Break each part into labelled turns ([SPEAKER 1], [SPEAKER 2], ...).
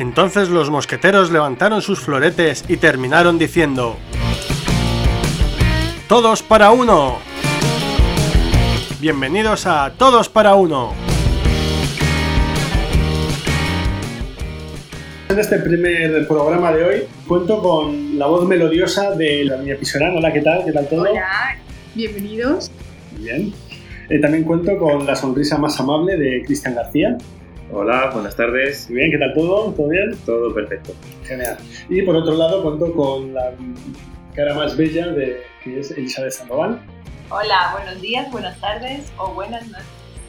[SPEAKER 1] Entonces los mosqueteros levantaron sus floretes y terminaron diciendo, Todos para uno. Bienvenidos a Todos para uno. En este primer programa de hoy cuento con la voz melodiosa de la niña Pisorán. Hola, ¿qué tal? ¿Qué tal todo?
[SPEAKER 2] Hola, bienvenidos.
[SPEAKER 1] Bien. Eh, también cuento con la sonrisa más amable de Cristian García.
[SPEAKER 3] Hola, buenas tardes.
[SPEAKER 1] Muy bien, ¿qué tal todo? ¿Todo bien?
[SPEAKER 3] Todo perfecto.
[SPEAKER 1] Genial. Y por otro lado cuento con la cara más bella de que es Elizabeth Sandoval.
[SPEAKER 4] Hola, buenos días, buenas tardes o buenas noches.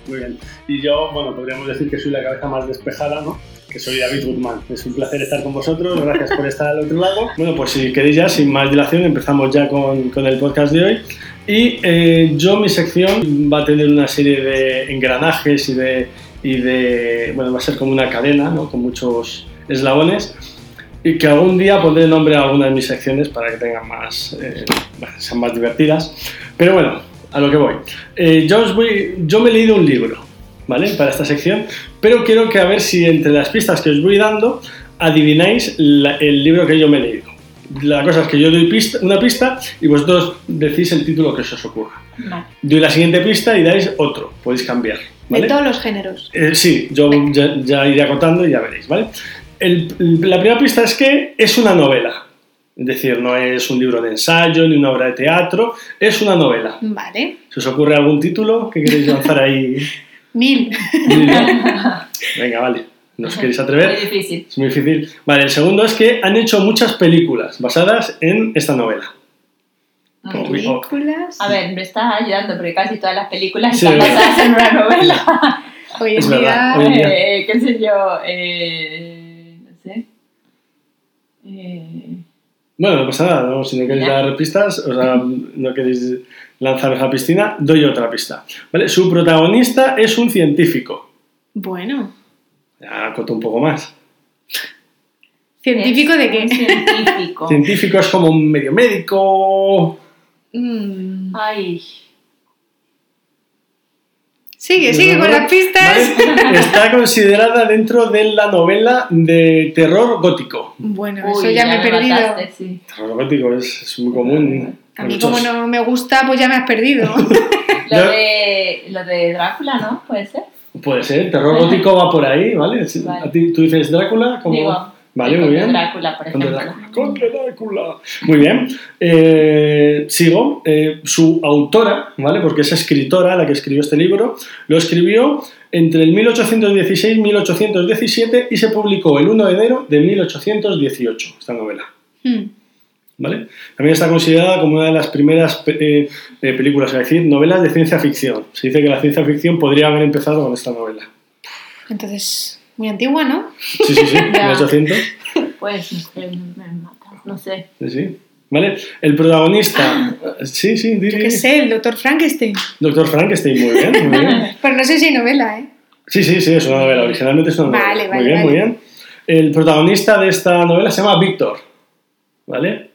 [SPEAKER 1] Muy bien. Y yo, bueno, podríamos decir que soy la cabeza más despejada, ¿no? Que soy David Guzmán. Es un placer estar con vosotros. Gracias por estar al otro lado. Bueno, pues si queréis ya, sin más dilación, empezamos ya con, con el podcast de hoy. Y eh, yo, mi sección va a tener una serie de engranajes y de, y de. Bueno, va a ser como una cadena, ¿no? Con muchos eslabones. Y que algún día pondré nombre a alguna de mis secciones para que tengan más. Eh, sean más divertidas. Pero bueno, a lo que voy. Eh, yo, os voy. Yo me he leído un libro, ¿vale? Para esta sección. Pero quiero que a ver si entre las pistas que os voy dando adivináis la- el libro que yo me he leído. La cosa es que yo doy pista- una pista y vosotros decís el título que se os ocurra. Doy la siguiente pista y dais otro, podéis cambiar. ¿Vale?
[SPEAKER 2] De todos los géneros.
[SPEAKER 1] Eh, sí, yo ya, ya iré acotando y ya veréis, ¿vale? El- la primera pista es que es una novela. Es decir, no es un libro de ensayo ni una obra de teatro, es una novela.
[SPEAKER 2] Vale.
[SPEAKER 1] ¿Se os ocurre algún título que queréis lanzar ahí?
[SPEAKER 2] Mil.
[SPEAKER 1] Venga, vale. ¿No os queréis
[SPEAKER 4] Muy
[SPEAKER 1] atrever?
[SPEAKER 4] difícil.
[SPEAKER 1] Es muy difícil. Vale, el segundo es que han hecho muchas películas basadas en esta novela.
[SPEAKER 2] Películas.
[SPEAKER 4] A ver, me estás ayudando porque casi todas las películas
[SPEAKER 1] Sí.
[SPEAKER 4] están basadas en una novela.
[SPEAKER 2] Hoy en día.
[SPEAKER 1] hoy en día.
[SPEAKER 4] Eh, ¿Qué sé yo? Eh, no sé. Eh,
[SPEAKER 1] Bueno, no pasa nada, ¿no? si no queréis
[SPEAKER 4] Ya.
[SPEAKER 1] dar pistas, o sea, no queréis lanzaros a la piscina, doy otra pista. ¿Vale? Su protagonista es un científico.
[SPEAKER 2] Bueno.
[SPEAKER 1] Ya acoto un poco más.
[SPEAKER 2] ¿Científico de qué?
[SPEAKER 4] Científico.
[SPEAKER 1] Científico es como un medio médico.
[SPEAKER 2] Mm.
[SPEAKER 4] Ay.
[SPEAKER 2] Sigue, sigue con las pistas.
[SPEAKER 1] ¿Vale? Está considerada dentro de la novela de terror gótico.
[SPEAKER 2] Bueno,
[SPEAKER 4] Uy,
[SPEAKER 2] eso ya, me he perdido.
[SPEAKER 4] mataste, sí.
[SPEAKER 1] Terror gótico es, es muy común.
[SPEAKER 2] A mí,
[SPEAKER 1] Muchos-
[SPEAKER 2] como no me gusta, pues ya me has perdido.
[SPEAKER 4] Lo de, lo de Drácula, ¿no? ¿Puede ser?
[SPEAKER 1] Puede ser, terror gótico va por ahí, ¿vale?
[SPEAKER 4] Vale.
[SPEAKER 1] ¿Tú dices Drácula? Como...
[SPEAKER 4] Digo,
[SPEAKER 1] Vale, muy bien.
[SPEAKER 4] Drácula, por ejemplo.
[SPEAKER 1] Drácula. Conde Drácula. Muy bien. Eh, sigo. Eh, su autora, ¿vale? Porque es escritora la que escribió este libro. Lo escribió entre el 1816 y 1817 y se publicó el 1 de enero de 1818, esta novela.
[SPEAKER 2] Mm.
[SPEAKER 1] ¿Vale? También está considerada como una de las primeras eh, eh, películas, es decir, novelas de ciencia ficción. Se dice que la ciencia ficción podría haber empezado con esta novela.
[SPEAKER 2] Entonces, muy antigua, ¿no?
[SPEAKER 1] Sí, sí, sí,
[SPEAKER 4] Ya.
[SPEAKER 1] 1800.
[SPEAKER 4] Pues me mata, no sé.
[SPEAKER 1] Sí, sí. ¿Vale? El protagonista. Sí, sí, di,
[SPEAKER 2] Yo qué sé, el doctor Frankenstein.
[SPEAKER 1] Doctor Frankenstein, muy bien, muy bien.
[SPEAKER 2] Pero no sé si hay novela, ¿eh?
[SPEAKER 1] Sí, sí, sí, es una novela. Originalmente es una novela.
[SPEAKER 2] Vale, vale,
[SPEAKER 1] muy bien,
[SPEAKER 2] vale.
[SPEAKER 1] muy bien. El protagonista de esta novela se llama Víctor. ¿Vale?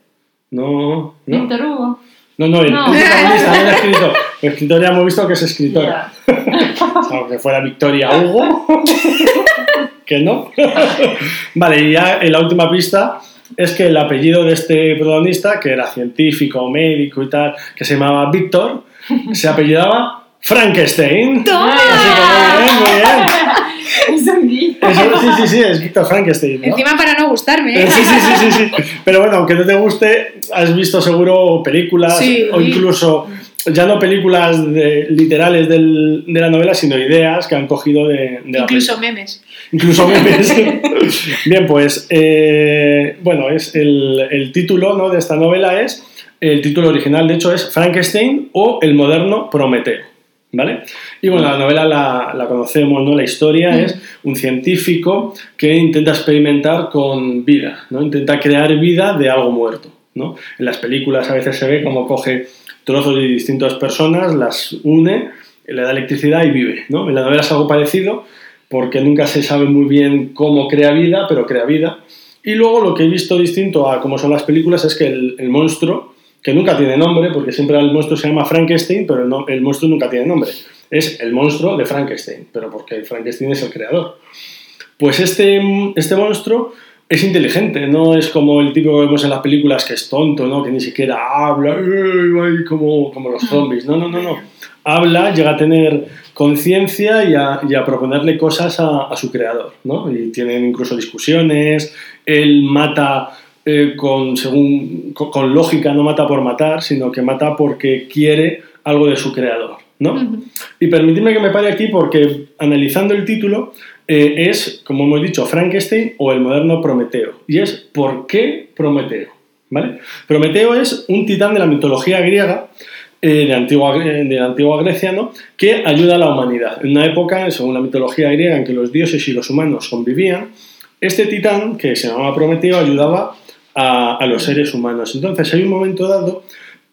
[SPEAKER 1] No. No,
[SPEAKER 4] Víctor Hugo.
[SPEAKER 1] no, no el,
[SPEAKER 4] No.
[SPEAKER 1] protagonista, no el escritor. El escritor ya hemos visto que es escritora.
[SPEAKER 4] Ya.
[SPEAKER 1] Aunque fuera Victoria Hugo. Que no. vale, y ya en la última pista es que el apellido de este protagonista, que era científico, médico y tal, que se llamaba Víctor, se apellidaba Frankenstein.
[SPEAKER 2] ¡Toma!
[SPEAKER 1] Así que muy bien, muy bien.
[SPEAKER 4] Es un
[SPEAKER 1] sí, sí, sí, es Víctor Frankenstein. ¿no?
[SPEAKER 2] Encima para no gustarme,
[SPEAKER 1] Eh,
[SPEAKER 2] ¿eh?
[SPEAKER 1] Sí, sí, sí, sí, sí. Pero bueno, aunque no te guste, has visto seguro películas
[SPEAKER 2] Sí.
[SPEAKER 1] o incluso, ya no películas de- literales del- de la novela, sino ideas que han cogido de, de la
[SPEAKER 2] Incluso memes.
[SPEAKER 1] Incluso memes. Bien, pues, eh, bueno, es el, el título ¿no? de esta novela es, el título original de hecho es Frankenstein o el moderno Prometeo, ¿vale? Y bueno, la novela la, la conocemos, ¿no? La historia
[SPEAKER 2] Mm.
[SPEAKER 1] es un científico que intenta experimentar con vida, ¿no? Intenta crear vida de algo muerto, ¿no? En las películas a veces se ve como coge trozos de distintas personas, las une, le da electricidad y vive, ¿no? En la novela es algo parecido, porque nunca se sabe muy bien cómo crea vida, pero crea vida. Y luego lo que he visto distinto a cómo son las películas es que el, monstruo, que nunca tiene nombre, porque siempre el monstruo se llama Frankenstein, pero el, no- el monstruo nunca tiene nombre. Es el monstruo de Frankenstein, pero porque Frankenstein es el creador. Pues este, este monstruo es inteligente, no es como el tipo que vemos en las películas que es tonto, ¿no? que ni siquiera habla como, como los zombies. No, no, no, no. Habla, llega a tener conciencia y, a- y a proponerle cosas a, a su creador. ¿no? Y tienen incluso discusiones, él mata eh, con, según, con, con lógica, no mata por matar, sino que mata porque quiere algo de su creador. ¿no? Y permitidme que me pare aquí porque analizando el título eh, es, como hemos dicho, Frankenstein o el moderno Prometeo. Y es ¿por qué Prometeo? ¿Vale? Prometeo es un titán de la mitología griega, eh, de, antigua, de la antigua Grecia, ¿no? que ayuda a la humanidad. En una época, según la mitología griega, en que los dioses y los humanos convivían, este titán, que se llamaba Prometeo, ayudaba a, a los seres humanos. Entonces hay un momento dado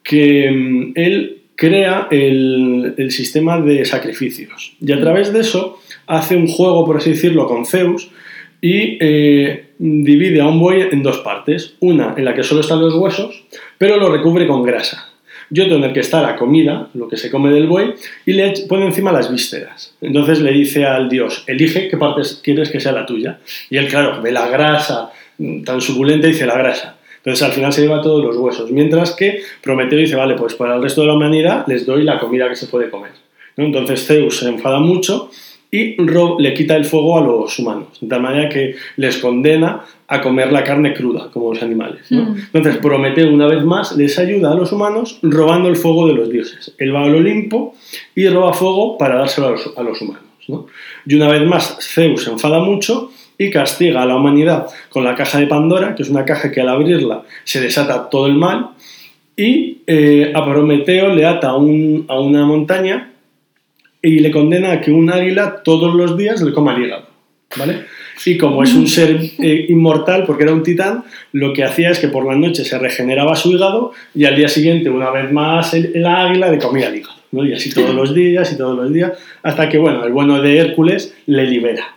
[SPEAKER 1] que mm, él crea el, el sistema de sacrificios y a través de eso hace un juego, por así decirlo, con Zeus y eh, divide a un buey en dos partes. Una en la que solo están los huesos, pero lo recubre con grasa. Y otro en el que está la comida, lo que se come del buey, y le pone encima las vísceras. Entonces le dice al dios, elige qué partes quieres que sea la tuya. Y él, claro, ve la grasa mm, tan suculenta y dice la grasa. Entonces al final se lleva todos los huesos. Mientras que Prometeo dice, vale, pues para el resto de la humanidad les doy la comida que se puede comer. ¿no? Entonces Zeus se enfada mucho y ro- le quita el fuego a los humanos, de tal manera que les condena a comer la carne cruda, como los animales. ¿no?
[SPEAKER 2] Mm.
[SPEAKER 1] Entonces Prometeo, una vez más, les ayuda a los humanos robando el fuego de los dioses. Él va al Olimpo y roba fuego para dárselo a los, a los humanos. ¿no? Y una vez más, Zeus se enfada mucho y castiga a la humanidad con la caja de Pandora, que es una caja que al abrirla se desata todo el mal, y eh, a Prometeo le ata a, un- a una montaña y le condena a que un águila todos los días le coma el hígado, ¿vale? Y como es un ser eh, inmortal, porque era un titán, lo que hacía es que por la noche se regeneraba su hígado y al día siguiente, una vez más, el, el águila le comía el hígado, ¿no? Y así todos los días y todos los días, hasta que, bueno, el bueno de Hércules le libera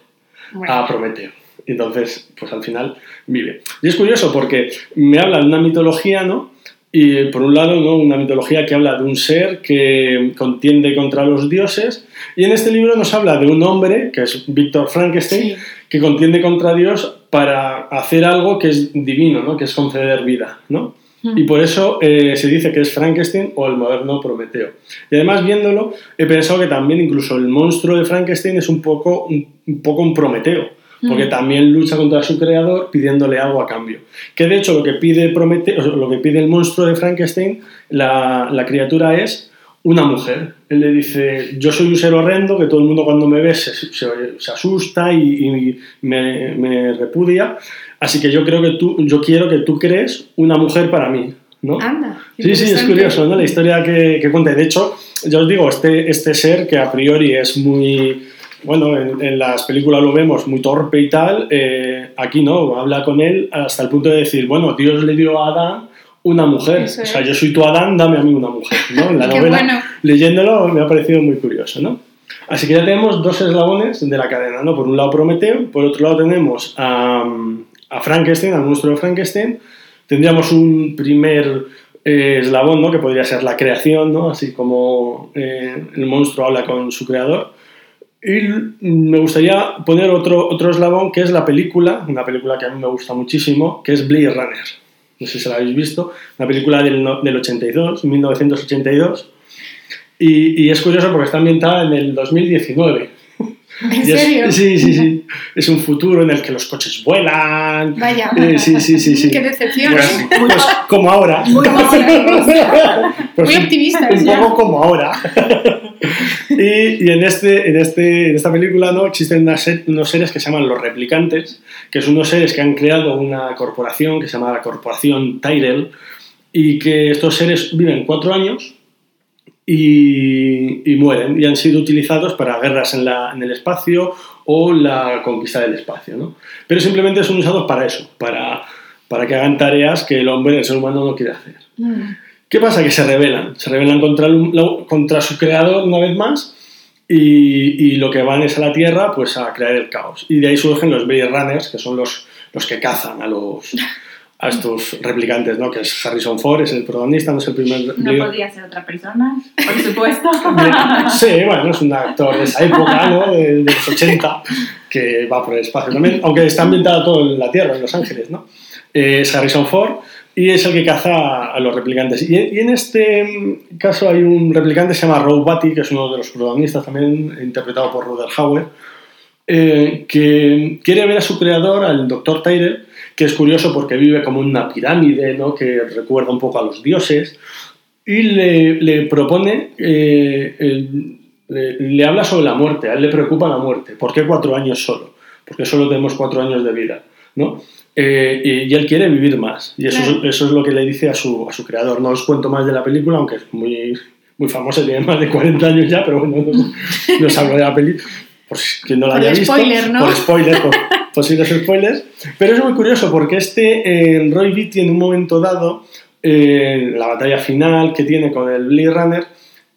[SPEAKER 2] Bueno.
[SPEAKER 1] a Prometeo. Entonces, pues al final vive. Y es curioso porque me habla de una mitología, ¿no? Y por un lado, ¿no? Una mitología que habla de un ser que contiende contra los dioses. Y en este libro nos habla de un hombre, que es Víctor Frankenstein,
[SPEAKER 2] Sí.
[SPEAKER 1] que contiende contra Dios para hacer algo que es divino, ¿no? Que es conceder vida, ¿no? Y por eso eh, se dice que es Frankenstein o el moderno Prometeo. Y además, viéndolo, he pensado que también incluso el monstruo de Frankenstein es un poco un, un poco un Prometeo, porque
[SPEAKER 2] Mm.
[SPEAKER 1] también lucha contra su creador pidiéndole algo a cambio. Que de hecho lo que pide Prometeo, lo que pide el monstruo de Frankenstein, la, la criatura es una mujer. Él le dice, yo soy un ser horrendo, que todo el mundo cuando me ve se, se- se asusta y, y me, me repudia, así que yo, creo que tú, yo quiero que tú crees una mujer para mí. ¿no?
[SPEAKER 2] Anda.
[SPEAKER 1] Sí, sí, es curioso, ¿no? La historia que, que cuenta. De hecho, ya os digo, este, este ser que a priori es muy, bueno, en, en las películas lo vemos muy torpe y tal, eh, aquí no, habla con él hasta el punto de decir, bueno, Dios le dio a Adán una mujer.
[SPEAKER 2] Eso
[SPEAKER 1] o sea,
[SPEAKER 2] es.
[SPEAKER 1] yo soy tu Adán, dame a mí una mujer, ¿no? En la novela,
[SPEAKER 2] bueno.
[SPEAKER 1] leyéndolo, me ha parecido muy curioso, ¿no? Así que ya tenemos dos eslabones de la cadena, ¿no? Por un lado Prometeo, por otro lado tenemos a, a Frankenstein, al monstruo de Frankenstein. Tendríamos un primer eh, eslabón, ¿no? Que podría ser la creación, ¿no? Así como eh, el monstruo habla con su creador. Y me gustaría poner otro, otro eslabón que es la película, una película que a mí me gusta muchísimo, que es Blade Runner. No sé si la habéis visto, una película del, del 82, 1982. Y, y es curioso porque está ambientada en el 2019.
[SPEAKER 2] ¿En
[SPEAKER 1] Y es-
[SPEAKER 2] serio?
[SPEAKER 1] sí, sí, sí. Es un futuro en el que los coches vuelan.
[SPEAKER 2] Vaya.
[SPEAKER 1] Eh, sí, sí, sí, sí.
[SPEAKER 2] Qué decepción.
[SPEAKER 1] Pues,
[SPEAKER 2] ¿eh?
[SPEAKER 1] pues como ahora.
[SPEAKER 2] Muy
[SPEAKER 1] Pues
[SPEAKER 2] Muy
[SPEAKER 1] un-
[SPEAKER 2] optimistas
[SPEAKER 1] Un
[SPEAKER 2] ya.
[SPEAKER 1] poco como ahora. y y en, este, en, este, en esta película ¿no? existen ser- unos seres que se llaman los replicantes, que son unos seres que han creado una corporación que se llama la Corporación Tyrell, y que estos seres viven cuatro años y, y mueren, y han sido utilizados para guerras en, la- en el espacio o la conquista del espacio. ¿no? Pero simplemente son usados para eso, para, para que hagan tareas que el hombre, el ser humano, no quiere hacer.
[SPEAKER 2] Mm.
[SPEAKER 1] ¿Qué pasa? Que se rebelan. Se rebelan contra, el- contra su creador una vez más y, y lo que van es a la Tierra pues a crear el caos. Y de ahí surgen los Blade Runners, que son los, los que cazan a los, a estos replicantes, ¿no? Que es Harrison Ford, es el protagonista, no es el primer...
[SPEAKER 4] No podría ser otra persona, por supuesto.
[SPEAKER 1] Sí, bueno, es un actor de esa época, ¿no? De, de los 80, que va por el espacio también, aunque está ambientado todo en la Tierra, en Los Ángeles, ¿no? Eh, es Harrison Ford y es el que caza a los replicantes. Y, en este caso hay un replicante que se llama Rogue Batty, que es uno de los protagonistas también, interpretado por Ruther Hauer, eh, que quiere ver a su creador, al Dr. Tyrell, que es curioso porque vive como una pirámide, ¿no? que recuerda un poco a los dioses, y le, le propone, eh, el- le, le habla sobre la muerte, a él le preocupa la muerte. ¿Por qué cuatro años solo? Porque solo tenemos cuatro años de vida, ¿no? Eh, y, y él quiere vivir más, y eso,
[SPEAKER 2] Claro.
[SPEAKER 1] es, eso es lo que le dice a su, a su creador. No os cuento más de la película, aunque es muy, muy famosa, tiene más de 40 años ya, pero bueno, no, no os hablo de la peli, por si quien no la
[SPEAKER 2] Por
[SPEAKER 1] haya visto.
[SPEAKER 2] spoiler, ¿no?
[SPEAKER 1] Por spoiler, por posibles spoilers. Pero es muy curioso porque este eh, Roy Beatty en un momento dado, eh, la batalla final que tiene con el Blade Runner,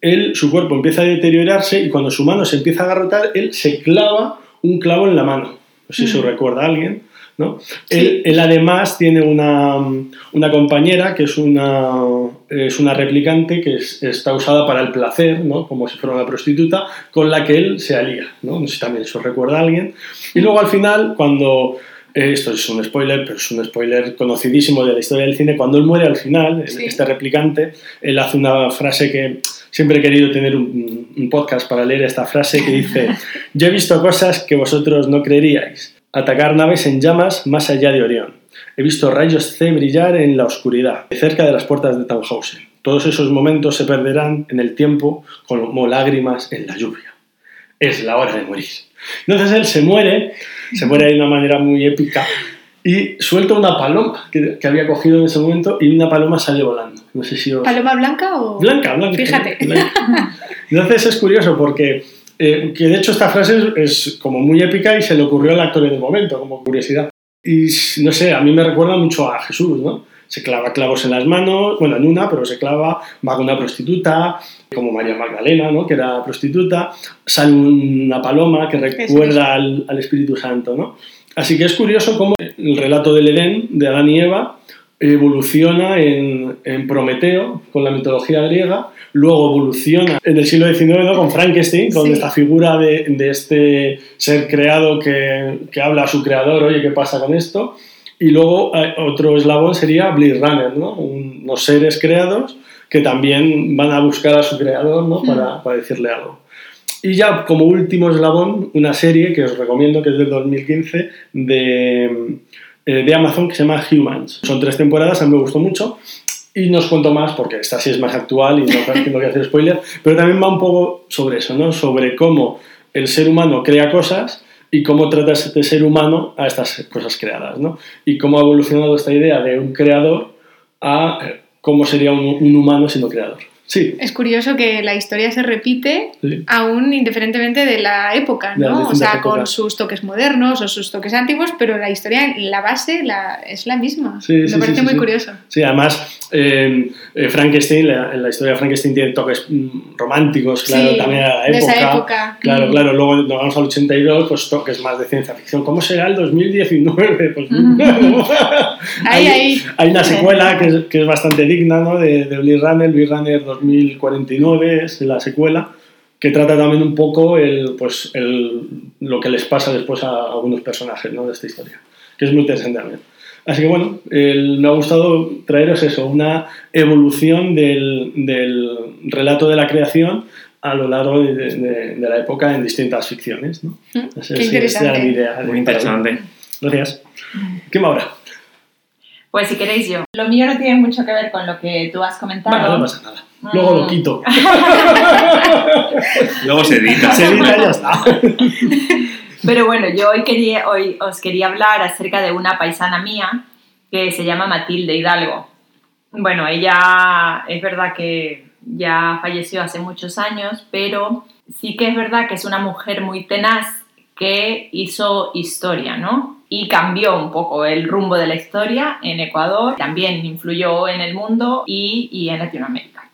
[SPEAKER 1] él, su cuerpo empieza a deteriorarse y cuando su mano se empieza a agarrotar, él se clava un clavo en la mano. No sé si eso
[SPEAKER 2] Mm.
[SPEAKER 1] recuerda a alguien. ¿No?
[SPEAKER 2] Sí.
[SPEAKER 1] Él, él además tiene una, una compañera que es una, es una replicante que es- está usada para el placer, ¿no? como si fuera una prostituta, con la que él se alía. ¿no? no sé si también eso recuerda a alguien. Y luego al final, cuando... eh, Esto es un spoiler, pero es un spoiler conocidísimo de la historia del cine. Cuando él muere al final,
[SPEAKER 2] Sí.
[SPEAKER 1] este replicante, él hace una frase que siempre he querido tener un, un podcast para leer esta frase que dice, yo he visto cosas que vosotros no creeríais. Atacar naves en llamas más allá de Orión. He visto rayos C brillar en la oscuridad, cerca de las puertas de Tannhausen. Todos esos momentos se perderán en el tiempo como lágrimas en la lluvia. Es la hora de morir. Entonces él se muere, se muere de una manera muy épica y suelta una paloma que, que había cogido en ese momento y una paloma sale volando. No sé si os...
[SPEAKER 2] ¿Paloma blanca o...?
[SPEAKER 1] Blanca, blanca.
[SPEAKER 2] Fíjate.
[SPEAKER 1] blanca. Entonces es curioso porque, eh, que de hecho esta frase es, es como muy épica y se le ocurrió al actor en el momento, como curiosidad. Y no sé, a mí me recuerda mucho a Jesús, ¿no? Se clava clavos en las manos, bueno, en una, pero se clava, va con una prostituta, como María Magdalena, ¿no? Que era prostituta, sale una paloma que recuerda al, al Espíritu Santo, ¿no? Así que es curioso cómo el relato del Edén, de Adán y Eva, evoluciona en, en Prometeo, con la mitología griega, luego evoluciona en el siglo XIX ¿no? con Frankenstein, con
[SPEAKER 2] Sí.
[SPEAKER 1] esta figura de, de este ser creado que, que habla a su creador, oye, ¿qué pasa con esto? Y luego eh, otro eslabón sería Blade Runner, ¿no? Un- unos seres creados que también van a buscar a su creador ¿no? para, para decirle algo. Y ya como último eslabón, una serie que os recomiendo, que es del 2015, de, eh, de Amazon, que se llama Humans. Son tres temporadas, a mí me gustó mucho. Y no os cuento más porque esta sí es más actual y no tengo que hacer spoiler, pero también va un poco sobre eso, ¿no? Sobre cómo el ser humano crea cosas y cómo trata este ser humano a estas cosas creadas, ¿no? Y cómo ha evolucionado esta idea de un creador a eh, cómo sería un, un humano siendo creador. Sí,
[SPEAKER 2] Es curioso que la historia se repite
[SPEAKER 1] sí.
[SPEAKER 2] aún indiferentemente de la época, ¿no? O sea, con sus toques modernos o sus toques antiguos, pero la historia, la base la, es la misma.
[SPEAKER 1] Sí,
[SPEAKER 2] Me parece muy curioso.
[SPEAKER 1] Sí, además, eh, eh, Frankenstein, la, en la historia de Frankenstein tiene toques mm, románticos, claro,
[SPEAKER 2] Sí,
[SPEAKER 1] también a la
[SPEAKER 2] de
[SPEAKER 1] época.
[SPEAKER 2] esa época.
[SPEAKER 1] Claro,
[SPEAKER 2] Mm.
[SPEAKER 1] claro, luego nos vamos al 82, pues toques más de ciencia ficción. ¿Cómo será el 2019? Pues,
[SPEAKER 2] Mm. Ahí,
[SPEAKER 1] hay,
[SPEAKER 2] ahí.
[SPEAKER 1] hay una secuela que es, que es bastante digna, ¿no? De, de Blade Runner, Blade Runner 2049 es la secuela, que trata también un poco el, pues, el, lo que les pasa después a algunos personajes ¿no? de esta historia, que es muy interesante también. Así que bueno, el- me ha gustado traeros eso, una evolución del, del relato de la creación a lo largo de, de- de la época en distintas ficciones. ¿no?
[SPEAKER 2] Mm,
[SPEAKER 1] Esa
[SPEAKER 2] qué
[SPEAKER 1] es- esa era
[SPEAKER 2] interesante.
[SPEAKER 1] mi idea.
[SPEAKER 3] Muy interesante.
[SPEAKER 1] Gracias. ¿Qué ahora?
[SPEAKER 4] Pues si queréis yo. Lo mío no tiene mucho que ver con lo que tú has comentado.
[SPEAKER 1] Bueno, no pasa nada. Luego lo
[SPEAKER 4] Mm.
[SPEAKER 1] quito.
[SPEAKER 3] Luego se edita.
[SPEAKER 1] Se edita y ya está.
[SPEAKER 4] Pero bueno, yo hoy, quería, hoy os quería hablar acerca de una paisana mía que se llama Matilde Hidalgo. Bueno, ella es verdad que ya falleció hace muchos años, pero sí que es verdad que es una mujer muy tenaz que hizo historia, ¿no? Y cambió un poco el rumbo de la historia en Ecuador, también influyó en el mundo y, y en Latinoamérica.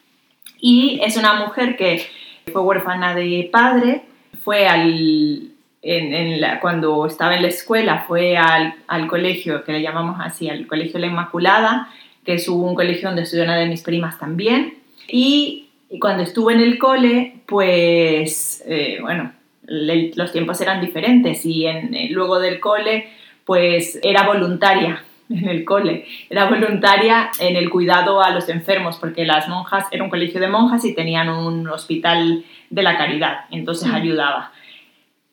[SPEAKER 4] Y es una mujer que fue huérfana de padre, fue al, en, en la, cuando estaba en la escuela fue al, al, colegio, que le llamamos así, al Colegio La Inmaculada, que es un colegio donde estudió una de mis primas también. Y, y cuando estuve en el cole, pues, eh, bueno, le, los tiempos eran diferentes y en, eh, luego del cole, pues era voluntaria en el cole. Era voluntaria en el cuidado a los enfermos, porque las monjas, era un colegio de monjas y tenían un hospital de la caridad, entonces ayudaba.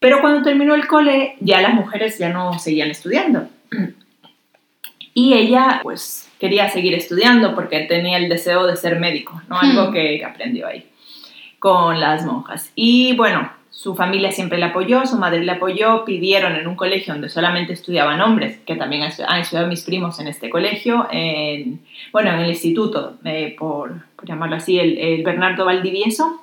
[SPEAKER 4] Pero cuando terminó el cole, ya las mujeres ya no seguían estudiando. Y ella, pues, quería seguir estudiando porque tenía el deseo de ser médico, ¿no? Algo que, aprendió ahí con las monjas. Y bueno, su familia siempre le apoyó, su madre le apoyó, pidieron en un colegio donde solamente estudiaban hombres, que también han estudiado mis primos en este colegio, en, bueno, en el instituto, eh, por, por, llamarlo así, el, el Bernardo Valdivieso,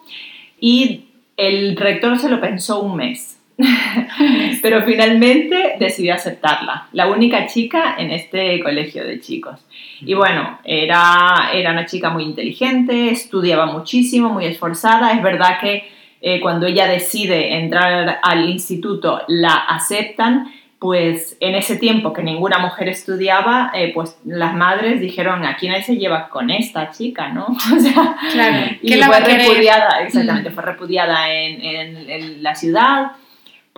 [SPEAKER 4] y el rector se lo pensó un mes pero finalmente decidió aceptarla, la única chica en este colegio de chicos. Y bueno, era, era una chica muy inteligente, estudiaba muchísimo, muy esforzada. Es verdad que eh, cuando ella decide entrar al instituto la aceptan, pues en ese tiempo que ninguna mujer estudiaba, eh, pues las madres dijeron, ¿a quién se lleva con esta chica, no? O sea,
[SPEAKER 2] claro,
[SPEAKER 4] y fue repudiada, exactamente, mm. fue repudiada en, en, en la ciudad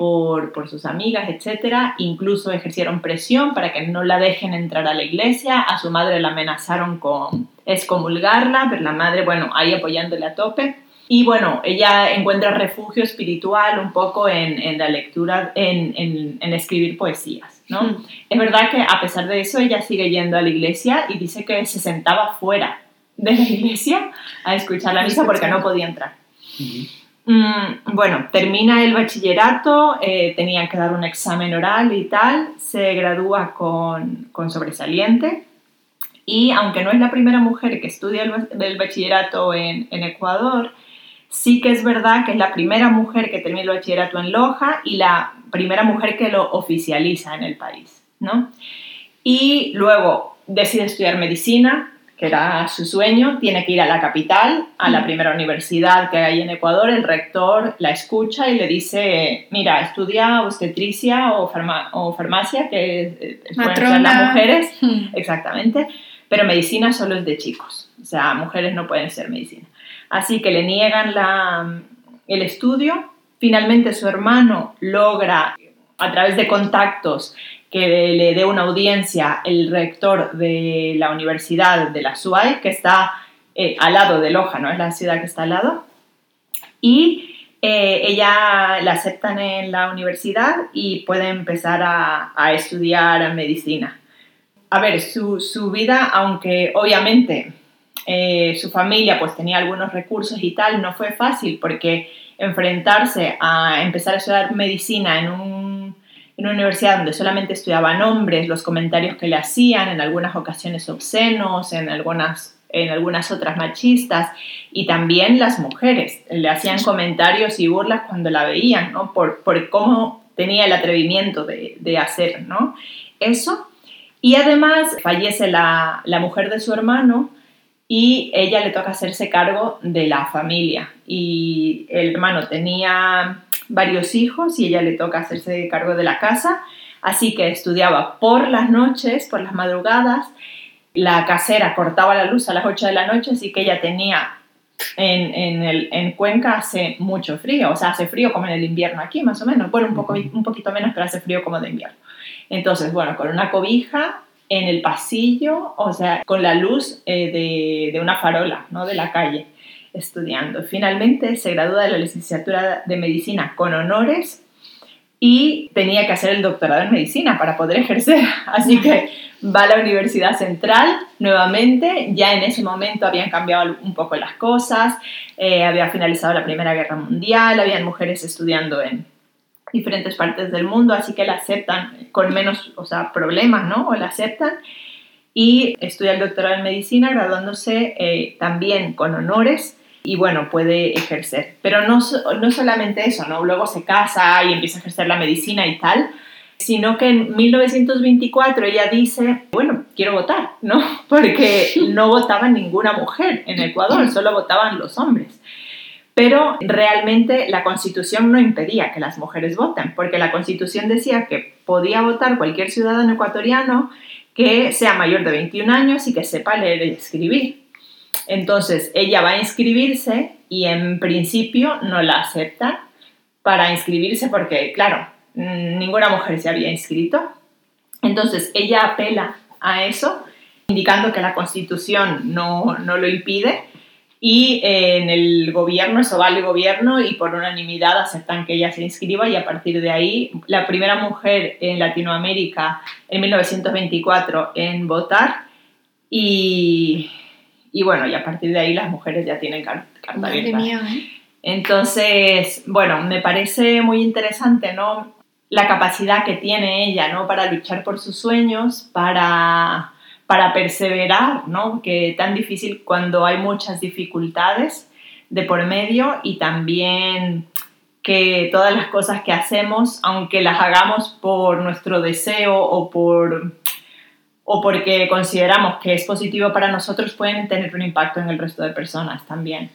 [SPEAKER 4] por, por, sus amigas, etc. Incluso ejercieron presión para que no la dejen entrar a la iglesia. A su madre la amenazaron con excomulgarla, pero la madre, bueno, ahí apoyándole a tope. Y bueno, ella encuentra refugio espiritual un poco en, en la lectura, en, en, en, escribir poesías, ¿no? Mm. Es verdad que a pesar de eso ella sigue yendo a la iglesia y dice que se sentaba fuera de la iglesia a escuchar la misa porque no podía entrar. Mm Mm, bueno, termina el bachillerato, eh, tenía que dar un examen oral y tal, se gradúa con, con, sobresaliente y aunque no es la primera mujer que estudia el, bachillerato en, en, Ecuador, sí que es verdad que es la primera mujer que termina el bachillerato en Loja y la primera mujer que lo oficializa en el país, ¿no? Y luego decide estudiar medicina, que era su sueño, tiene que ir a la capital, a la primera universidad que hay en Ecuador, el rector la escucha y le dice, mira, estudia obstetricia o, farma o farmacia, que es bueno las mujeres, hmm. exactamente, pero medicina solo es de chicos, o sea, mujeres no pueden ser medicina. Así que le niegan la, el estudio, finalmente su hermano logra a través de contactos que le dé una audiencia el rector de la Universidad de la SUAE, que está eh, al lado de Loja, ¿no? Es la ciudad que está al lado. Y eh, ella la aceptan en la universidad y puede empezar a, a estudiar medicina. A ver, su, su vida, aunque obviamente eh, su familia pues tenía algunos recursos y tal, no fue fácil porque enfrentarse a empezar a estudiar medicina en un en una universidad donde solamente estudiaban hombres, los comentarios que le hacían, en algunas ocasiones obscenos, en algunas, en algunas otras machistas, y también las mujeres le hacían comentarios y burlas cuando la veían, ¿no? Por, por cómo tenía el atrevimiento de, de, hacer, ¿no? Eso. Y además fallece la, la mujer de su hermano, y ella le toca hacerse cargo de la familia. Y el hermano tenía varios hijos y ella le toca hacerse cargo de la casa, así que estudiaba por las noches, por las madrugadas, la casera cortaba la luz a las 8 de la noche, así que ella tenía en, en, el, en, Cuenca hace mucho frío, o sea, hace frío como en el invierno aquí, más o menos, bueno, un, poco, un poquito menos, pero hace frío como de invierno. Entonces, bueno, con una cobija en el pasillo, o sea, con la luz eh, de, de, una farola, ¿no? De la calle estudiando. Finalmente se gradúa de la licenciatura de medicina con honores y tenía que hacer el doctorado en medicina para poder ejercer. Así que va a la Universidad Central nuevamente. Ya en ese momento habían cambiado un poco las cosas, eh, había finalizado la Primera Guerra Mundial, habían mujeres estudiando en diferentes partes del mundo, así que la aceptan con menos o sea, problemas, ¿no? O la aceptan y estudia el doctorado en medicina, graduándose eh, también con honores y bueno, puede ejercer. Pero no, no solamente eso, ¿no? Luego se casa y empieza a ejercer la medicina y tal, sino que en 1924 ella dice, bueno, quiero votar, ¿no? Porque no votaba ninguna mujer en Ecuador, solo votaban los hombres. pero realmente la constitución no impedía que las mujeres voten, porque la constitución decía que podía votar cualquier ciudadano ecuatoriano que sea mayor de 21 años y que sepa leer y escribir. Entonces, ella va a inscribirse y en principio no la aceptan para inscribirse porque, claro, ninguna mujer se había inscrito. Entonces, ella apela a eso, indicando que la Constitución no, no lo impide y en el gobierno, eso va al gobierno y por unanimidad aceptan que ella se inscriba y a partir de ahí la primera mujer en Latinoamérica en 1924 en votar y, y bueno, y a partir de ahí las mujeres ya tienen carta
[SPEAKER 2] mía, ¿eh?
[SPEAKER 4] Entonces, bueno, me parece muy interesante, ¿no? La capacidad que tiene ella, ¿no? Para luchar por sus sueños, para, para perseverar, ¿no? Que tan difícil cuando hay muchas dificultades de por medio y también que todas las cosas que hacemos, aunque las hagamos por nuestro deseo o por o porque consideramos que es positivo para nosotros, pueden tener un impacto en el resto de personas también.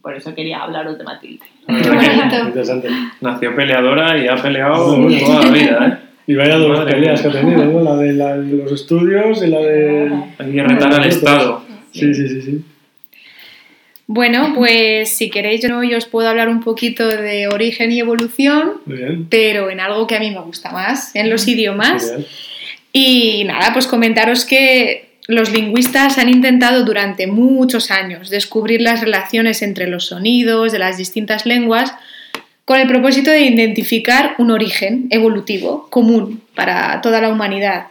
[SPEAKER 4] Por eso quería hablaros de Matilde.
[SPEAKER 2] Qué bonito.
[SPEAKER 1] Interesante.
[SPEAKER 3] Nació peleadora y ha peleado toda la vida, ¿eh?
[SPEAKER 1] Y vaya dos peleas que ha tenido, ¿no? La de, la de los estudios y la de...
[SPEAKER 3] Hay que retar al Estado.
[SPEAKER 1] Sí, sí, sí, sí.
[SPEAKER 2] Bueno, pues si queréis yo hoy os puedo hablar un poquito de origen y evolución,
[SPEAKER 1] Muy bien.
[SPEAKER 2] pero en algo que a mí me gusta más, en los idiomas. Y nada, pues comentaros que los lingüistas han intentado durante muchos años descubrir las relaciones entre los sonidos de las distintas lenguas con el propósito de identificar un origen evolutivo común para toda la humanidad.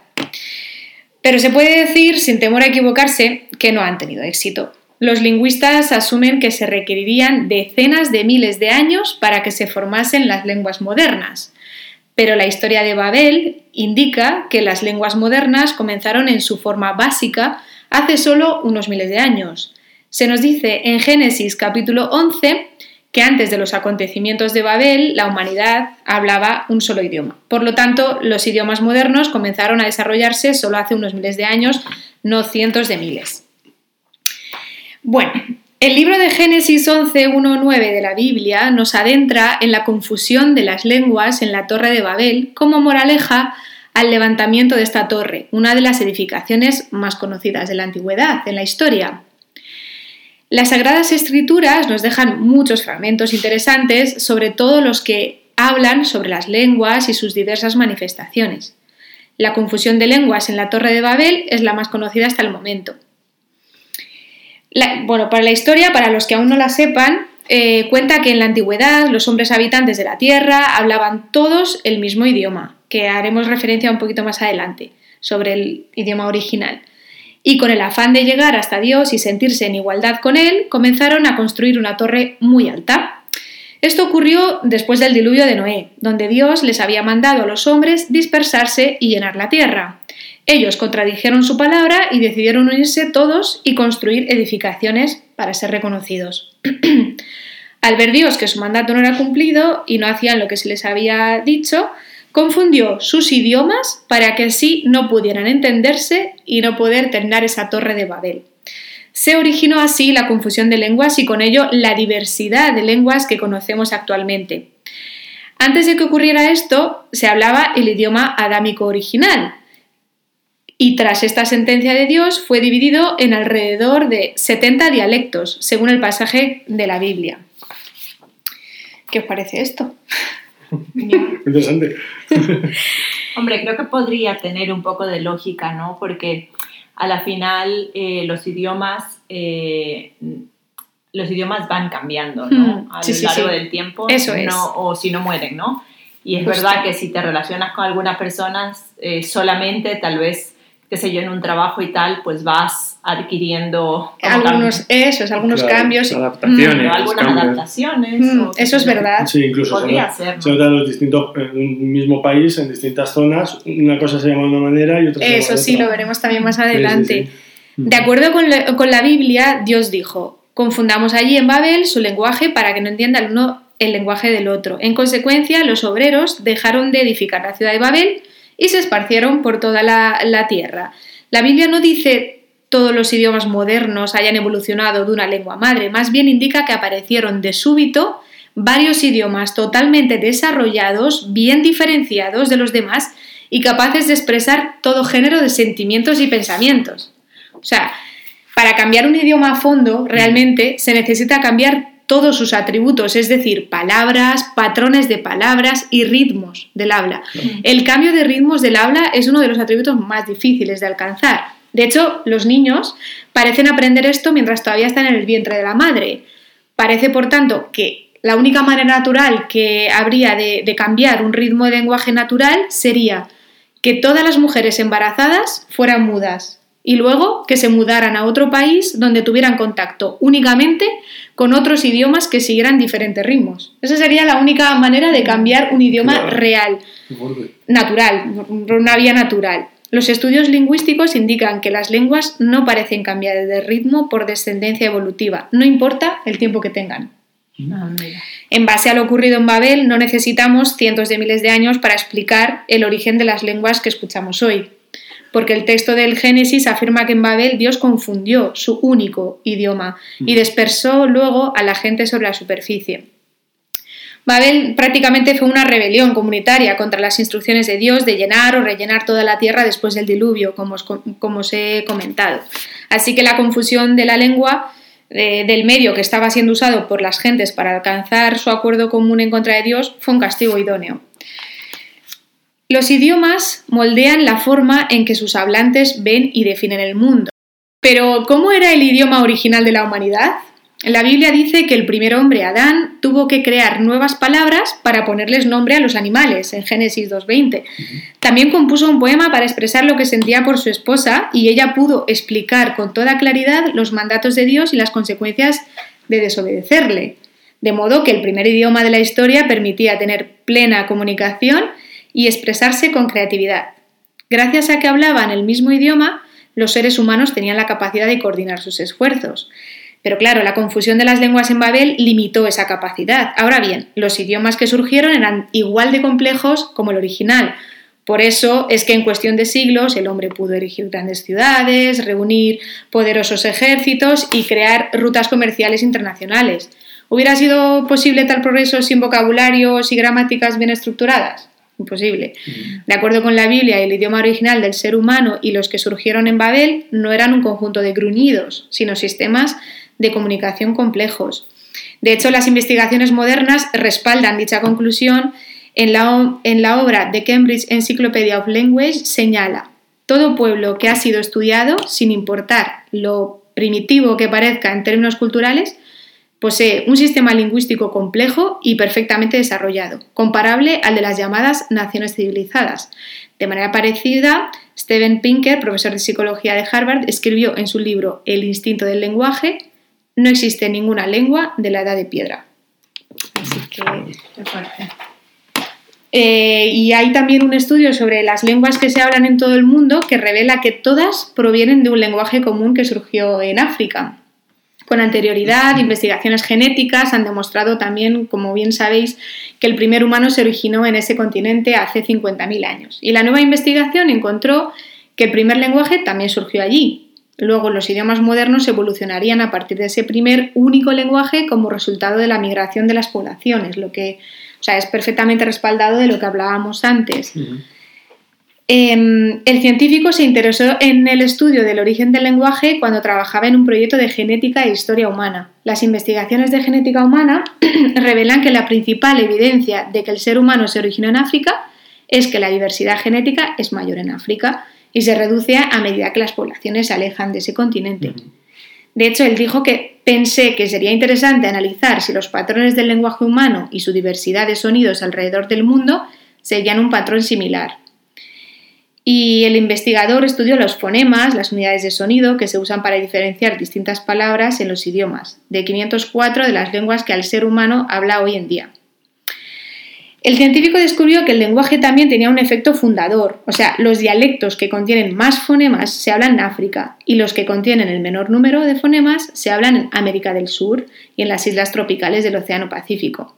[SPEAKER 2] Pero se puede decir, sin temor a equivocarse, que no han tenido éxito. Los lingüistas asumen que se requerirían decenas de miles de años para que se formasen las lenguas modernas. Pero la historia de Babel indica que las lenguas modernas comenzaron en su forma básica hace solo unos miles de años. Se nos dice en Génesis capítulo 11 que antes de los acontecimientos de Babel la humanidad hablaba un solo idioma. Por lo tanto, los idiomas modernos comenzaron a desarrollarse solo hace unos miles de años, no cientos de miles. Bueno, el libro de Génesis 11.1.9 de la Biblia nos adentra en la confusión de las lenguas en la Torre de Babel como moraleja al levantamiento de esta torre, una de las edificaciones más conocidas de la antigüedad en la historia. Las Sagradas Escrituras nos dejan muchos fragmentos interesantes, sobre todo los que hablan sobre las lenguas y sus diversas manifestaciones. La confusión de lenguas en la Torre de Babel es la más conocida hasta el momento. Bueno, para la historia, para los que aún no la sepan, eh, cuenta que en la antigüedad los hombres habitantes de la Tierra hablaban todos el mismo idioma, que haremos referencia un poquito más adelante sobre el idioma original. Y con el afán de llegar hasta Dios y sentirse en igualdad con Él, comenzaron a construir una torre muy alta. Esto ocurrió después del diluvio de Noé, donde Dios les había mandado a los hombres dispersarse y llenar la tierra. Ellos contradijeron su palabra y decidieron unirse todos y construir edificaciones para ser reconocidos. Al ver Dios que su mandato no era cumplido y no hacían lo que se les había dicho, confundió sus idiomas para que así no pudieran entenderse y no poder terminar esa torre de Babel. Se originó así la confusión de lenguas y con ello la diversidad de lenguas que conocemos actualmente. Antes de que ocurriera esto, se hablaba el idioma adámico original, y tras esta sentencia de Dios fue dividido en alrededor de 70 dialectos, según el pasaje de la Biblia. ¿Qué os parece esto?
[SPEAKER 1] Interesante.
[SPEAKER 4] Hombre, creo que podría tener un poco de lógica, ¿no? Porque a la final eh, los idiomas eh, los idiomas van cambiando, ¿no?
[SPEAKER 2] Mm,
[SPEAKER 4] a
[SPEAKER 2] sí,
[SPEAKER 4] lo
[SPEAKER 2] sí,
[SPEAKER 4] largo
[SPEAKER 2] sí.
[SPEAKER 4] del tiempo.
[SPEAKER 2] Eso
[SPEAKER 4] no-
[SPEAKER 2] es.
[SPEAKER 4] O si no mueren, ¿no? Y es
[SPEAKER 2] Justo.
[SPEAKER 4] verdad que si te relacionas con algunas personas eh, solamente, tal vez, qué sé yo, en un trabajo y tal, pues vas adquiriendo
[SPEAKER 2] Algunos, eso es, algunos
[SPEAKER 1] Claro,
[SPEAKER 2] cambios.
[SPEAKER 3] adaptaciones.
[SPEAKER 2] Mm,
[SPEAKER 4] algunas
[SPEAKER 3] cambios.
[SPEAKER 4] adaptaciones.
[SPEAKER 2] mm,
[SPEAKER 4] o qué
[SPEAKER 2] eso es verdad.
[SPEAKER 1] Sí, incluso se
[SPEAKER 4] Podría
[SPEAKER 1] nota,
[SPEAKER 4] ser, ¿no?
[SPEAKER 1] se nota los distintos, en un mismo país, en distintas zonas, una cosa se llama de una manera y otra se llama
[SPEAKER 2] Eso
[SPEAKER 1] de
[SPEAKER 2] sí,
[SPEAKER 1] otra.
[SPEAKER 2] lo veremos también más
[SPEAKER 1] Sí, sí,
[SPEAKER 2] adelante.
[SPEAKER 1] sí.
[SPEAKER 2] De acuerdo con la, con la Biblia, Dios dijo, confundamos allí en Babel su lenguaje para que no entienda el uno el lenguaje del otro. En consecuencia, los obreros dejaron de edificar la ciudad de Babel y se esparcieron por toda la, tierra. La Biblia no dice todos los idiomas modernos hayan evolucionado de una lengua madre, más bien indica que aparecieron de súbito varios idiomas totalmente desarrollados, bien diferenciados de los demás y capaces de expresar todo género de sentimientos y pensamientos. O sea, para cambiar un idioma a fondo, realmente se necesita cambiar todos sus atributos, es decir, palabras, patrones de palabras y ritmos del habla. El cambio de ritmos del habla es uno de los atributos más difíciles de alcanzar. De hecho, los niños parecen aprender esto mientras todavía están en el vientre de la madre. Parece, por tanto, que la única manera natural que habría de, de cambiar un ritmo de lenguaje natural sería que todas las mujeres embarazadas fueran mudas y luego que se mudaran a otro país donde tuvieran contacto únicamente con otros idiomas que siguieran diferentes ritmos. Esa sería la única manera de cambiar un idioma
[SPEAKER 3] Claro.
[SPEAKER 2] real, natural, por una vía natural. Los estudios lingüísticos indican que las lenguas no parecen cambiar de ritmo por descendencia evolutiva, no importa el tiempo que tengan.
[SPEAKER 4] Ah, mira.
[SPEAKER 2] En base a lo ocurrido en Babel, no necesitamos cientos de miles de años para explicar el origen de las lenguas que escuchamos hoy, porque el texto del Génesis afirma que en Babel Dios confundió su único idioma y dispersó luego a la gente sobre la superficie. Babel prácticamente fue una rebelión comunitaria contra las instrucciones de Dios de llenar o rellenar toda la tierra después del diluvio, como os, co- como os he comentado. Así que la confusión de la lengua eh, del medio que estaba siendo usado por las gentes para alcanzar su acuerdo común en contra de Dios fue un castigo idóneo. Los idiomas moldean la forma en que sus hablantes ven y definen el mundo. Pero, ¿cómo era el idioma original de la humanidad? La Biblia dice que el primer hombre, Adán, tuvo que crear nuevas palabras para ponerles nombre a los animales, en Génesis 2.20. También compuso un poema para expresar lo que sentía por su esposa y ella pudo explicar con toda claridad los mandatos de Dios y las consecuencias de desobedecerle. De modo que el primer idioma de la historia permitía tener plena comunicación y expresarse con creatividad. Gracias a que hablaban el mismo idioma, los seres humanos tenían la capacidad de coordinar sus esfuerzos. Pero claro, la confusión de las lenguas en Babel limitó esa capacidad. Ahora bien, los idiomas que surgieron eran igual de complejos como el original. Por eso es que en cuestión de siglos el hombre pudo erigir grandes ciudades, reunir poderosos ejércitos y crear rutas comerciales internacionales. ¿Hubiera sido posible tal progreso sin vocabularios y gramáticas bien estructuradas? Imposible. De acuerdo con la Biblia, el idioma original del ser humano y los que surgieron en Babel no eran un conjunto de gruñidos, sino sistemas de comunicación complejos. De hecho, las investigaciones modernas respaldan dicha conclusión. En la, en la obra The Cambridge Encyclopedia of Language señala, todo pueblo que ha sido estudiado, sin importar lo primitivo que parezca en términos culturales, posee un sistema lingüístico complejo y perfectamente desarrollado, comparable al de las llamadas naciones civilizadas. De manera parecida, Steven Pinker, profesor de psicología de Harvard, escribió en su libro El instinto del lenguaje, no existe ninguna lengua de la edad de piedra. Así que eh, y hay también un estudio sobre las lenguas que se hablan en todo el mundo que revela que todas provienen de un lenguaje común que surgió en África. Con anterioridad, investigaciones genéticas han demostrado también, como bien sabéis, que el primer humano se originó en ese continente hace 50.000 años. Y la nueva investigación encontró que el primer lenguaje también surgió allí. Luego los idiomas modernos evolucionarían a partir de ese primer único lenguaje como resultado de la migración de las poblaciones, lo que o sea, es perfectamente respaldado de lo que hablábamos antes. Eh, el científico se interesó en el estudio del origen del lenguaje cuando trabajaba en un proyecto de genética e historia humana. Las investigaciones de genética humana revelan que la principal evidencia de que el ser humano se originó en África es que la diversidad genética es mayor en África y se reduce a medida que las poblaciones se alejan de ese continente. De hecho, él dijo que pensé que sería interesante analizar si los patrones del lenguaje humano y su diversidad de sonidos alrededor del mundo seguían un patrón similar. Y el investigador estudió los fonemas, las unidades de sonido que se usan para diferenciar distintas palabras en los idiomas, de 504 de las lenguas que el ser humano habla hoy en día. El científico descubrió que el lenguaje también tenía un efecto fundador, o sea, los dialectos que contienen más fonemas se hablan en África y los que contienen el menor número de fonemas se hablan en América del Sur y en las islas tropicales del Océano Pacífico.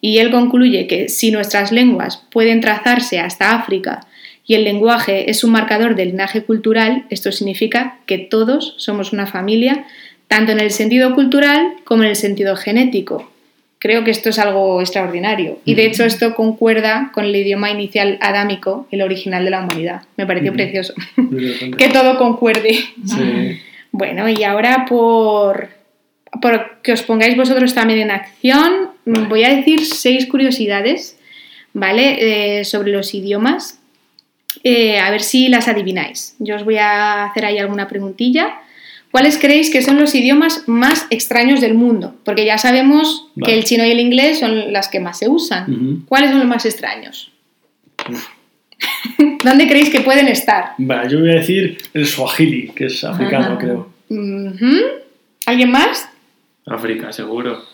[SPEAKER 2] Y él concluye que si nuestras lenguas pueden trazarse hasta África y el lenguaje es un marcador del linaje cultural, esto significa que todos somos una familia, tanto en el sentido cultural como en el sentido genético. Creo que esto es algo extraordinario. Y de hecho esto concuerda con el idioma inicial adámico, el original de la humanidad. Me pareció precioso. Que todo concuerde.
[SPEAKER 1] Sí.
[SPEAKER 2] Bueno, y ahora por, por que os pongáis vosotros también en acción,
[SPEAKER 1] Vale.
[SPEAKER 2] voy a decir seis curiosidades, ¿vale? Eh, sobre los idiomas. Eh, a ver si las adivináis. Yo os voy a hacer ahí alguna preguntilla. ¿Cuáles creéis que son los idiomas más extraños del mundo? Porque ya sabemos
[SPEAKER 1] Vale.
[SPEAKER 2] que el chino y el inglés son las que más se usan. ¿Cuáles son los más extraños? ¿Dónde creéis que pueden estar?
[SPEAKER 1] Vale, yo voy a decir el Swahili, que es africano, creo.
[SPEAKER 2] ¿Alguien más?
[SPEAKER 3] África, seguro.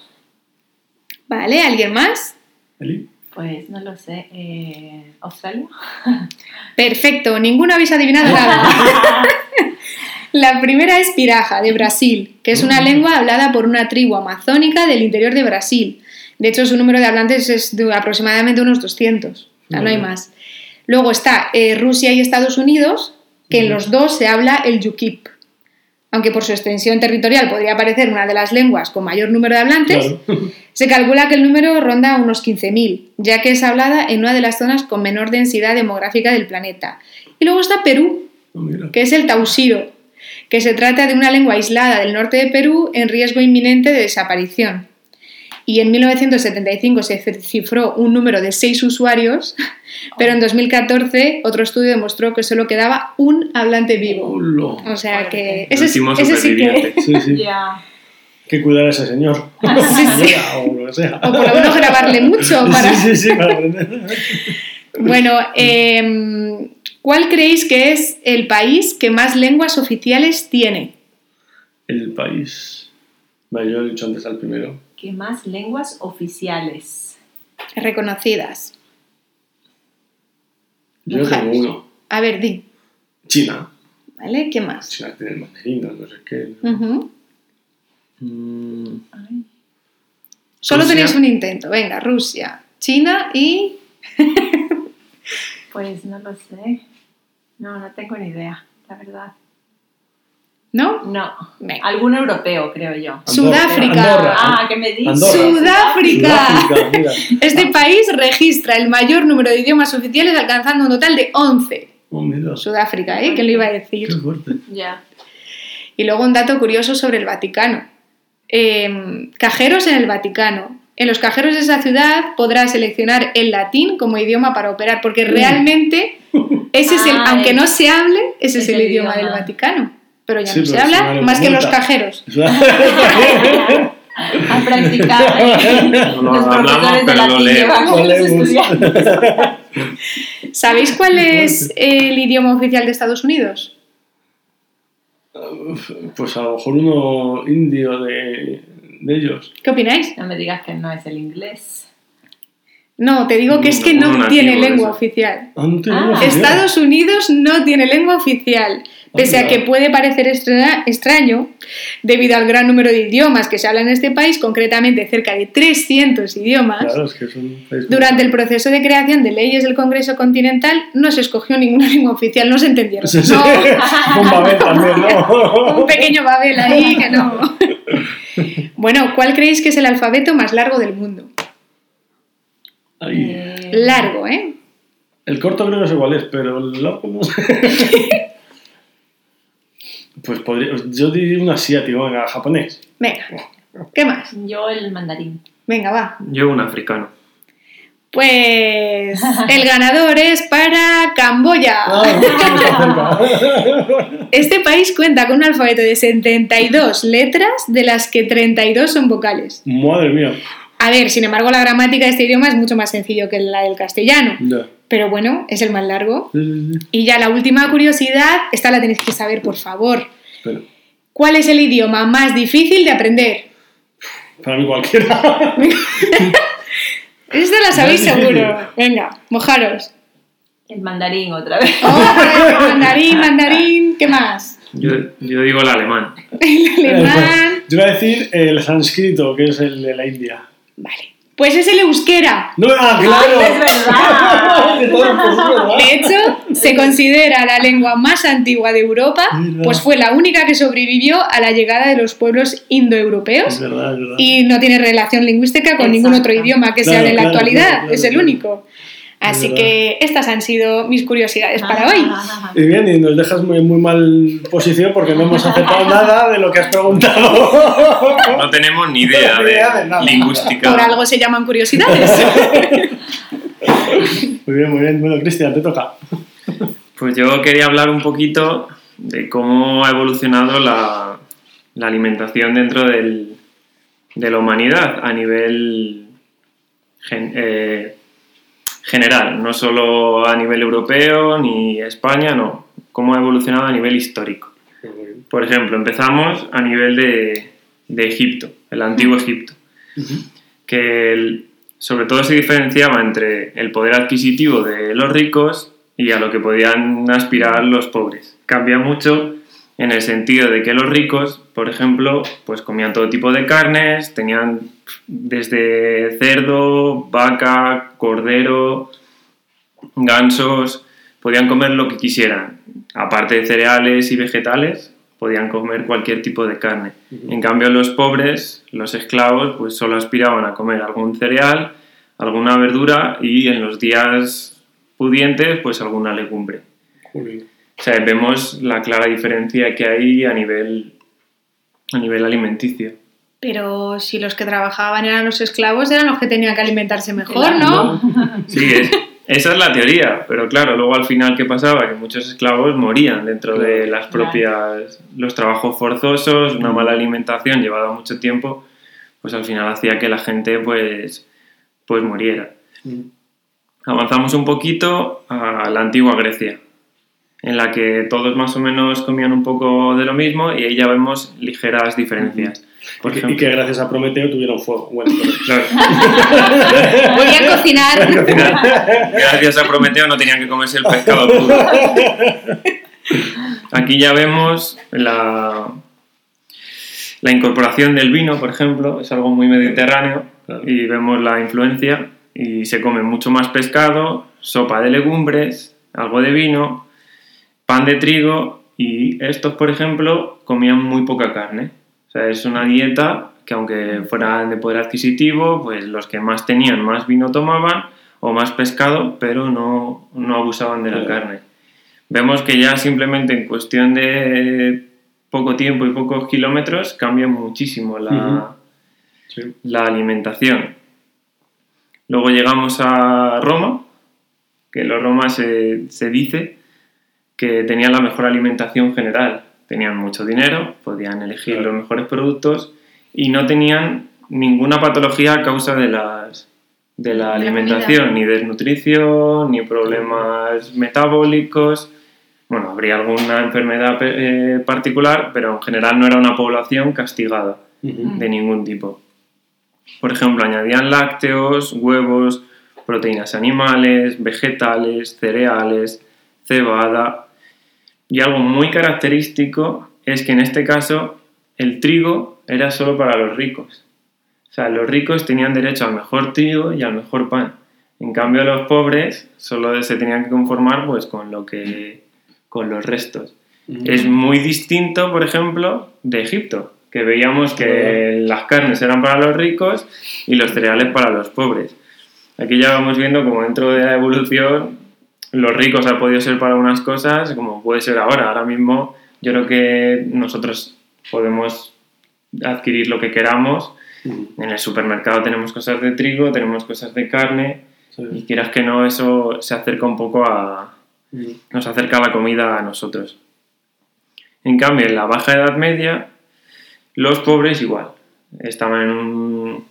[SPEAKER 2] Vale, ¿alguien más?
[SPEAKER 1] Eli.
[SPEAKER 4] Pues no lo sé. eh, ¿Australia?
[SPEAKER 2] Perfecto, ninguno habéis adivinado nada. La primera es Piraja, de Brasil, que es una lengua hablada por una tribu amazónica del interior de Brasil. De hecho, su número de hablantes es de aproximadamente unos 200, o sea, no hay más. Luego está eh, Rusia y Estados Unidos, que en los dos se habla el yukip. Aunque por su extensión territorial podría parecer una de las lenguas con mayor número de hablantes,
[SPEAKER 1] Claro.
[SPEAKER 2] se calcula que el número ronda unos 15.000, ya que es hablada en una de las zonas con menor densidad demográfica del planeta. Y luego está Perú,
[SPEAKER 1] Oh, mira.
[SPEAKER 2] que es el tausiro, que se trata de una lengua aislada del norte de Perú en riesgo inminente de desaparición. Y en 1975 se cifró un número de 6 usuarios, pero en 2014 otro estudio demostró que solo quedaba un hablante vivo. O sea que ese, ese sí que...
[SPEAKER 1] Sí, sí. Hay que cuidar a ese señor.
[SPEAKER 2] Sí, sí.
[SPEAKER 1] Señora, o lo que sea.
[SPEAKER 2] O por lo menos grabarle mucho para...
[SPEAKER 1] Sí, sí, sí, para aprender.
[SPEAKER 2] Bueno, em, ¿cuál creéis que es el país que más lenguas oficiales tiene?
[SPEAKER 1] El país. Vale, yo he dicho antes al primero.
[SPEAKER 4] ¿Qué más lenguas oficiales?
[SPEAKER 2] Reconocidas.
[SPEAKER 1] Yo
[SPEAKER 2] Mojaros.
[SPEAKER 1] tengo uno.
[SPEAKER 2] A ver, di.
[SPEAKER 1] China.
[SPEAKER 2] ¿Vale? ¿Qué más?
[SPEAKER 1] China tiene el mandarín, no sé qué. Mm,
[SPEAKER 2] Solo
[SPEAKER 3] Rusia.
[SPEAKER 2] tenéis un intento. Venga, Rusia, China y...
[SPEAKER 4] Pues no lo sé. No, no tengo ni idea, la verdad.
[SPEAKER 2] ¿No?
[SPEAKER 4] No.
[SPEAKER 2] Venga.
[SPEAKER 4] Algún europeo, creo yo.
[SPEAKER 1] Andorra.
[SPEAKER 2] Sudáfrica.
[SPEAKER 1] Andorra.
[SPEAKER 4] Ah, ¿qué me dices?
[SPEAKER 1] Andorra.
[SPEAKER 2] Sudáfrica. Este país registra el mayor número de idiomas oficiales alcanzando un total de 11.
[SPEAKER 1] Oh.
[SPEAKER 2] Sudáfrica, ¿eh? ¿Quién lo iba a decir?
[SPEAKER 1] Qué fuerte.
[SPEAKER 4] Ya.
[SPEAKER 2] Y luego un dato curioso sobre el Vaticano. Eh, cajeros en el Vaticano. En los cajeros de esa ciudad podrás seleccionar el latín como idioma para operar, porque realmente ese es el,
[SPEAKER 4] Ah,
[SPEAKER 2] aunque no se hable, ese es,
[SPEAKER 4] es
[SPEAKER 2] el,
[SPEAKER 4] el
[SPEAKER 2] idioma,
[SPEAKER 4] idioma.
[SPEAKER 2] del Vaticano. Pero ya
[SPEAKER 1] Sí,
[SPEAKER 2] no se habla más que en los cajeros.
[SPEAKER 4] A practicar. ¿eh?
[SPEAKER 3] No lo
[SPEAKER 4] Los
[SPEAKER 3] hablamos,
[SPEAKER 4] profesores de
[SPEAKER 3] pero lo
[SPEAKER 4] latín los estudiantes.
[SPEAKER 2] ¿Sabéis cuál es el idioma oficial de Estados Unidos?
[SPEAKER 1] Pues a lo mejor uno indio de, de ellos.
[SPEAKER 2] ¿Qué opináis?
[SPEAKER 4] No me digas que no es el inglés.
[SPEAKER 2] No, te digo que es que
[SPEAKER 3] No,
[SPEAKER 2] no tiene lengua oficial.
[SPEAKER 1] Ah,
[SPEAKER 4] Ah.
[SPEAKER 2] Estados Unidos no tiene lengua oficial, pese a que puede parecer extra- extraño debido al gran número de idiomas que se hablan en este país, concretamente cerca de 300 idiomas.
[SPEAKER 1] Claro, es que es un país.
[SPEAKER 2] Durante el proceso de creación de leyes del Congreso Continental no se escogió ninguna lengua oficial, no se entendieron.
[SPEAKER 1] Sí, sí.
[SPEAKER 2] No,
[SPEAKER 1] Un Babel también, ¿no?
[SPEAKER 2] un pequeño Babel ahí que no. Bueno, ¿cuál creéis que es el alfabeto más largo del mundo?
[SPEAKER 1] Ahí.
[SPEAKER 4] Eh,
[SPEAKER 2] Largo, ¿eh?
[SPEAKER 1] El corto creo que es igual es, pero el largo no sé. Pues podría, yo diría un asiático, venga, japonés.
[SPEAKER 2] Venga, ¿qué más?
[SPEAKER 4] Yo el mandarín.
[SPEAKER 2] Venga, va.
[SPEAKER 3] Yo un africano.
[SPEAKER 2] Pues el ganador es para Camboya.
[SPEAKER 1] Ah.
[SPEAKER 2] Este país cuenta con un alfabeto de 72 letras, de las que 32 son vocales.
[SPEAKER 1] Madre mía.
[SPEAKER 2] A ver, sin embargo, la gramática de este idioma es mucho más sencillo que la del castellano. Pero bueno, es el más largo. Y ya la última curiosidad, esta la tenéis que saber, por favor. ¿Cuál es el idioma más difícil de aprender?
[SPEAKER 1] Para mí cualquiera.
[SPEAKER 2] Esta la sabéis seguro. Venga, mojaros.
[SPEAKER 4] El mandarín otra vez.
[SPEAKER 2] Oh, mandarín, mandarín, ¿qué más?
[SPEAKER 3] Yo, yo digo el alemán.
[SPEAKER 2] El alemán.
[SPEAKER 1] Yo iba a decir el sánscrito, que es el de la India.
[SPEAKER 2] Vale. Pues es el euskera.
[SPEAKER 1] No, ah, claro.
[SPEAKER 4] Ay, es verdad.
[SPEAKER 1] Es
[SPEAKER 2] De hecho, se considera la lengua más antigua de Europa, pues fue la única que sobrevivió a la llegada de los pueblos
[SPEAKER 1] Es
[SPEAKER 2] indoeuropeos
[SPEAKER 1] verdad, es verdad.
[SPEAKER 2] y no tiene relación lingüística con ningún otro idioma que se
[SPEAKER 1] Claro,
[SPEAKER 2] hable en la
[SPEAKER 1] claro,
[SPEAKER 2] actualidad,
[SPEAKER 1] claro, claro,
[SPEAKER 2] es el
[SPEAKER 1] claro.
[SPEAKER 2] único. Así que estas han sido mis curiosidades para hoy.
[SPEAKER 4] Ah,
[SPEAKER 1] Y bien, y nos dejas muy, muy mal posición porque no hemos aceptado nada de lo que has preguntado.
[SPEAKER 3] No tenemos ni idea
[SPEAKER 1] de
[SPEAKER 3] de
[SPEAKER 1] nada.
[SPEAKER 3] lingüística.
[SPEAKER 2] Por algo se llaman curiosidades.
[SPEAKER 1] Muy bien, muy bien. Bueno, Cristian, te toca.
[SPEAKER 3] Pues yo quería hablar un poquito de cómo ha evolucionado la, la alimentación dentro del- de la humanidad a nivel gen- eh, general, no solo a nivel europeo ni España, no, cómo ha evolucionado a nivel histórico. Por ejemplo, empezamos a nivel de, de Egipto, el antiguo Egipto, que el- sobre todo se diferenciaba entre el poder adquisitivo de los ricos y a lo que podían aspirar los pobres. Cambia mucho en el sentido de que los ricos, por ejemplo, pues comían todo tipo de carnes, tenían desde cerdo, vaca, cordero, gansos, podían comer lo que quisieran. Aparte de cereales y vegetales, podían comer cualquier tipo de carne. En cambio, los pobres, los esclavos, pues solo aspiraban a comer algún cereal, alguna verdura y en los días pudientes, pues alguna legumbre.
[SPEAKER 1] Joder.
[SPEAKER 3] O sea, vemos la clara diferencia que hay a nivel, a nivel alimenticio.
[SPEAKER 2] Pero si los que trabajaban eran los esclavos, eran los que tenían que alimentarse mejor. ¿no?
[SPEAKER 3] Sí, es- esa es la teoría, pero claro, luego al final, ¿qué pasaba? Que muchos esclavos morían dentro de las propias, los trabajos forzosos, una mala alimentación llevada mucho tiempo, pues al final hacía que la gente pues, pues muriera. Avanzamos un poquito a la antigua Grecia, en la que todos más o menos comían un poco de lo mismo y ahí ya vemos ligeras diferencias. Por
[SPEAKER 1] Y que- y
[SPEAKER 3] ejemplo,
[SPEAKER 1] que gracias a Prometeo tuvieron fuego. Bueno,
[SPEAKER 3] claro,
[SPEAKER 2] Podían cocinar.
[SPEAKER 3] gracias a Prometeo no tenían que comerse el pescado puro. Aquí ya vemos la, la incorporación del vino, por ejemplo, es algo muy mediterráneo
[SPEAKER 1] Claro.
[SPEAKER 3] y vemos la influencia y se come mucho más pescado, sopa de legumbres, algo de vino, pan de trigo y estos, por ejemplo, comían muy poca carne. O sea, es una dieta que aunque fuera de poder adquisitivo, pues los que más tenían más vino tomaban o más pescado, pero no, no abusaban de la carne. Vemos que ya simplemente en cuestión de poco tiempo y pocos kilómetros cambia muchísimo la.
[SPEAKER 1] Sí.
[SPEAKER 3] la alimentación. Luego llegamos a Roma, que los Roma se, se dice que tenían la mejor alimentación general. Tenían mucho dinero, podían elegir
[SPEAKER 1] Claro.
[SPEAKER 3] los mejores productos y no tenían ninguna patología a causa de, las, de la alimentación, ni desnutrición, ni problemas metabólicos. Bueno, habría alguna enfermedad eh, particular, pero en general no era una población castigada de ningún tipo. Por ejemplo, añadían lácteos, huevos, proteínas animales, vegetales, cereales, cebada. Y algo muy característico es que en este caso el trigo era solo para los ricos. O sea, los ricos tenían derecho al mejor trigo y al mejor pan. En cambio, los pobres solo se tenían que conformar pues, con, lo que, con los restos.
[SPEAKER 1] Ujú.
[SPEAKER 3] Es muy distinto, por ejemplo, de Egipto, que veíamos que las carnes eran para los ricos y los cereales para los pobres. Aquí ya vamos viendo como dentro de la evolución los ricos han podido ser para unas cosas como puede ser ahora. Ahora mismo yo creo que nosotros podemos adquirir lo que queramos. En el supermercado tenemos cosas de trigo, tenemos cosas de carne y quieras que no, eso se acerca un poco a, nos acerca la comida a nosotros. En cambio, en la baja edad media, los pobres igual. Estaban en, un-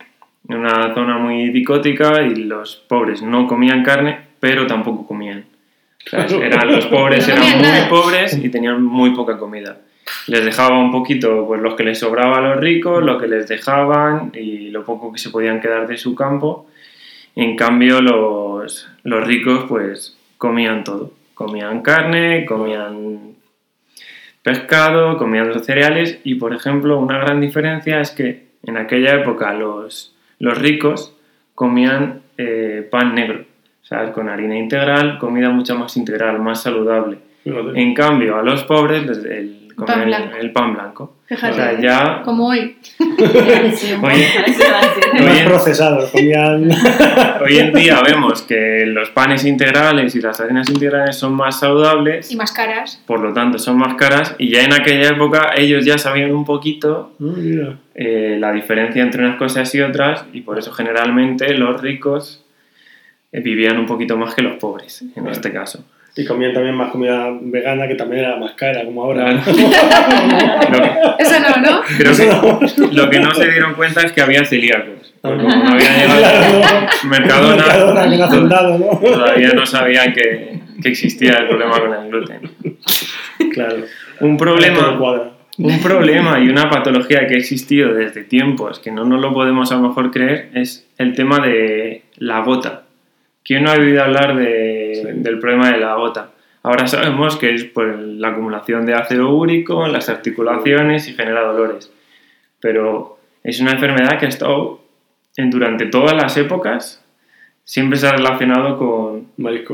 [SPEAKER 3] en una zona muy dicótica y los pobres no comían carne, pero tampoco comían. Sea, eran, los pobres
[SPEAKER 2] No
[SPEAKER 3] eran muy
[SPEAKER 2] nada.
[SPEAKER 3] pobres y tenían muy poca comida. Les dejaba un poquito pues, lo que les sobraba a los ricos, lo que les dejaban y lo poco que se podían quedar de su campo. En cambio, los, los ricos pues comían todo. Comían carne, comían pescado, comían los cereales y, por ejemplo, una gran diferencia es que en aquella época los, los ricos comían eh, pan negro, o sea, con harina integral, comida mucho más integral, más saludable.
[SPEAKER 1] Fíjate.
[SPEAKER 3] En cambio, a los pobres les- el,
[SPEAKER 2] Pan
[SPEAKER 3] el-
[SPEAKER 2] blanco.
[SPEAKER 3] el pan blanco.
[SPEAKER 2] Fíjate.
[SPEAKER 3] O sea, ya
[SPEAKER 2] Como hoy.
[SPEAKER 1] Más procesados, comían.
[SPEAKER 3] hoy en día vemos que los panes integrales y las harinas integrales son más saludables,
[SPEAKER 2] Y más caras.
[SPEAKER 3] por lo tanto son más caras, y ya en aquella época ellos ya sabían un poquito
[SPEAKER 1] Ah,
[SPEAKER 3] eh, la diferencia entre unas cosas y otras, y por eso generalmente los ricos vivían un poquito más que los pobres, en
[SPEAKER 1] Claro.
[SPEAKER 3] este caso.
[SPEAKER 1] Y comían también más comida vegana que también era más cara, como ahora.
[SPEAKER 3] Lo que-
[SPEAKER 2] Eso no, ¿no?
[SPEAKER 3] creo que lo que no se dieron cuenta es que había celíacos. Porque como no había llegado
[SPEAKER 1] Claro.
[SPEAKER 3] Mercadona,
[SPEAKER 1] Mercadona, que no hacen dado, ¿no?
[SPEAKER 3] todavía no sabían que, que existía el problema con el gluten.
[SPEAKER 1] Claro.
[SPEAKER 3] Un problema, un problema y una patología que ha existido desde tiempos que no nos lo podemos a lo mejor creer es el tema de la gota. ¿Quién no ha oído hablar de-
[SPEAKER 1] Sí.
[SPEAKER 3] del problema de la gota? Ahora sabemos que es por la acumulación de ácido úrico en las articulaciones y genera dolores. Pero es una enfermedad que ha estado en- durante todas las épocas, siempre se ha relacionado con,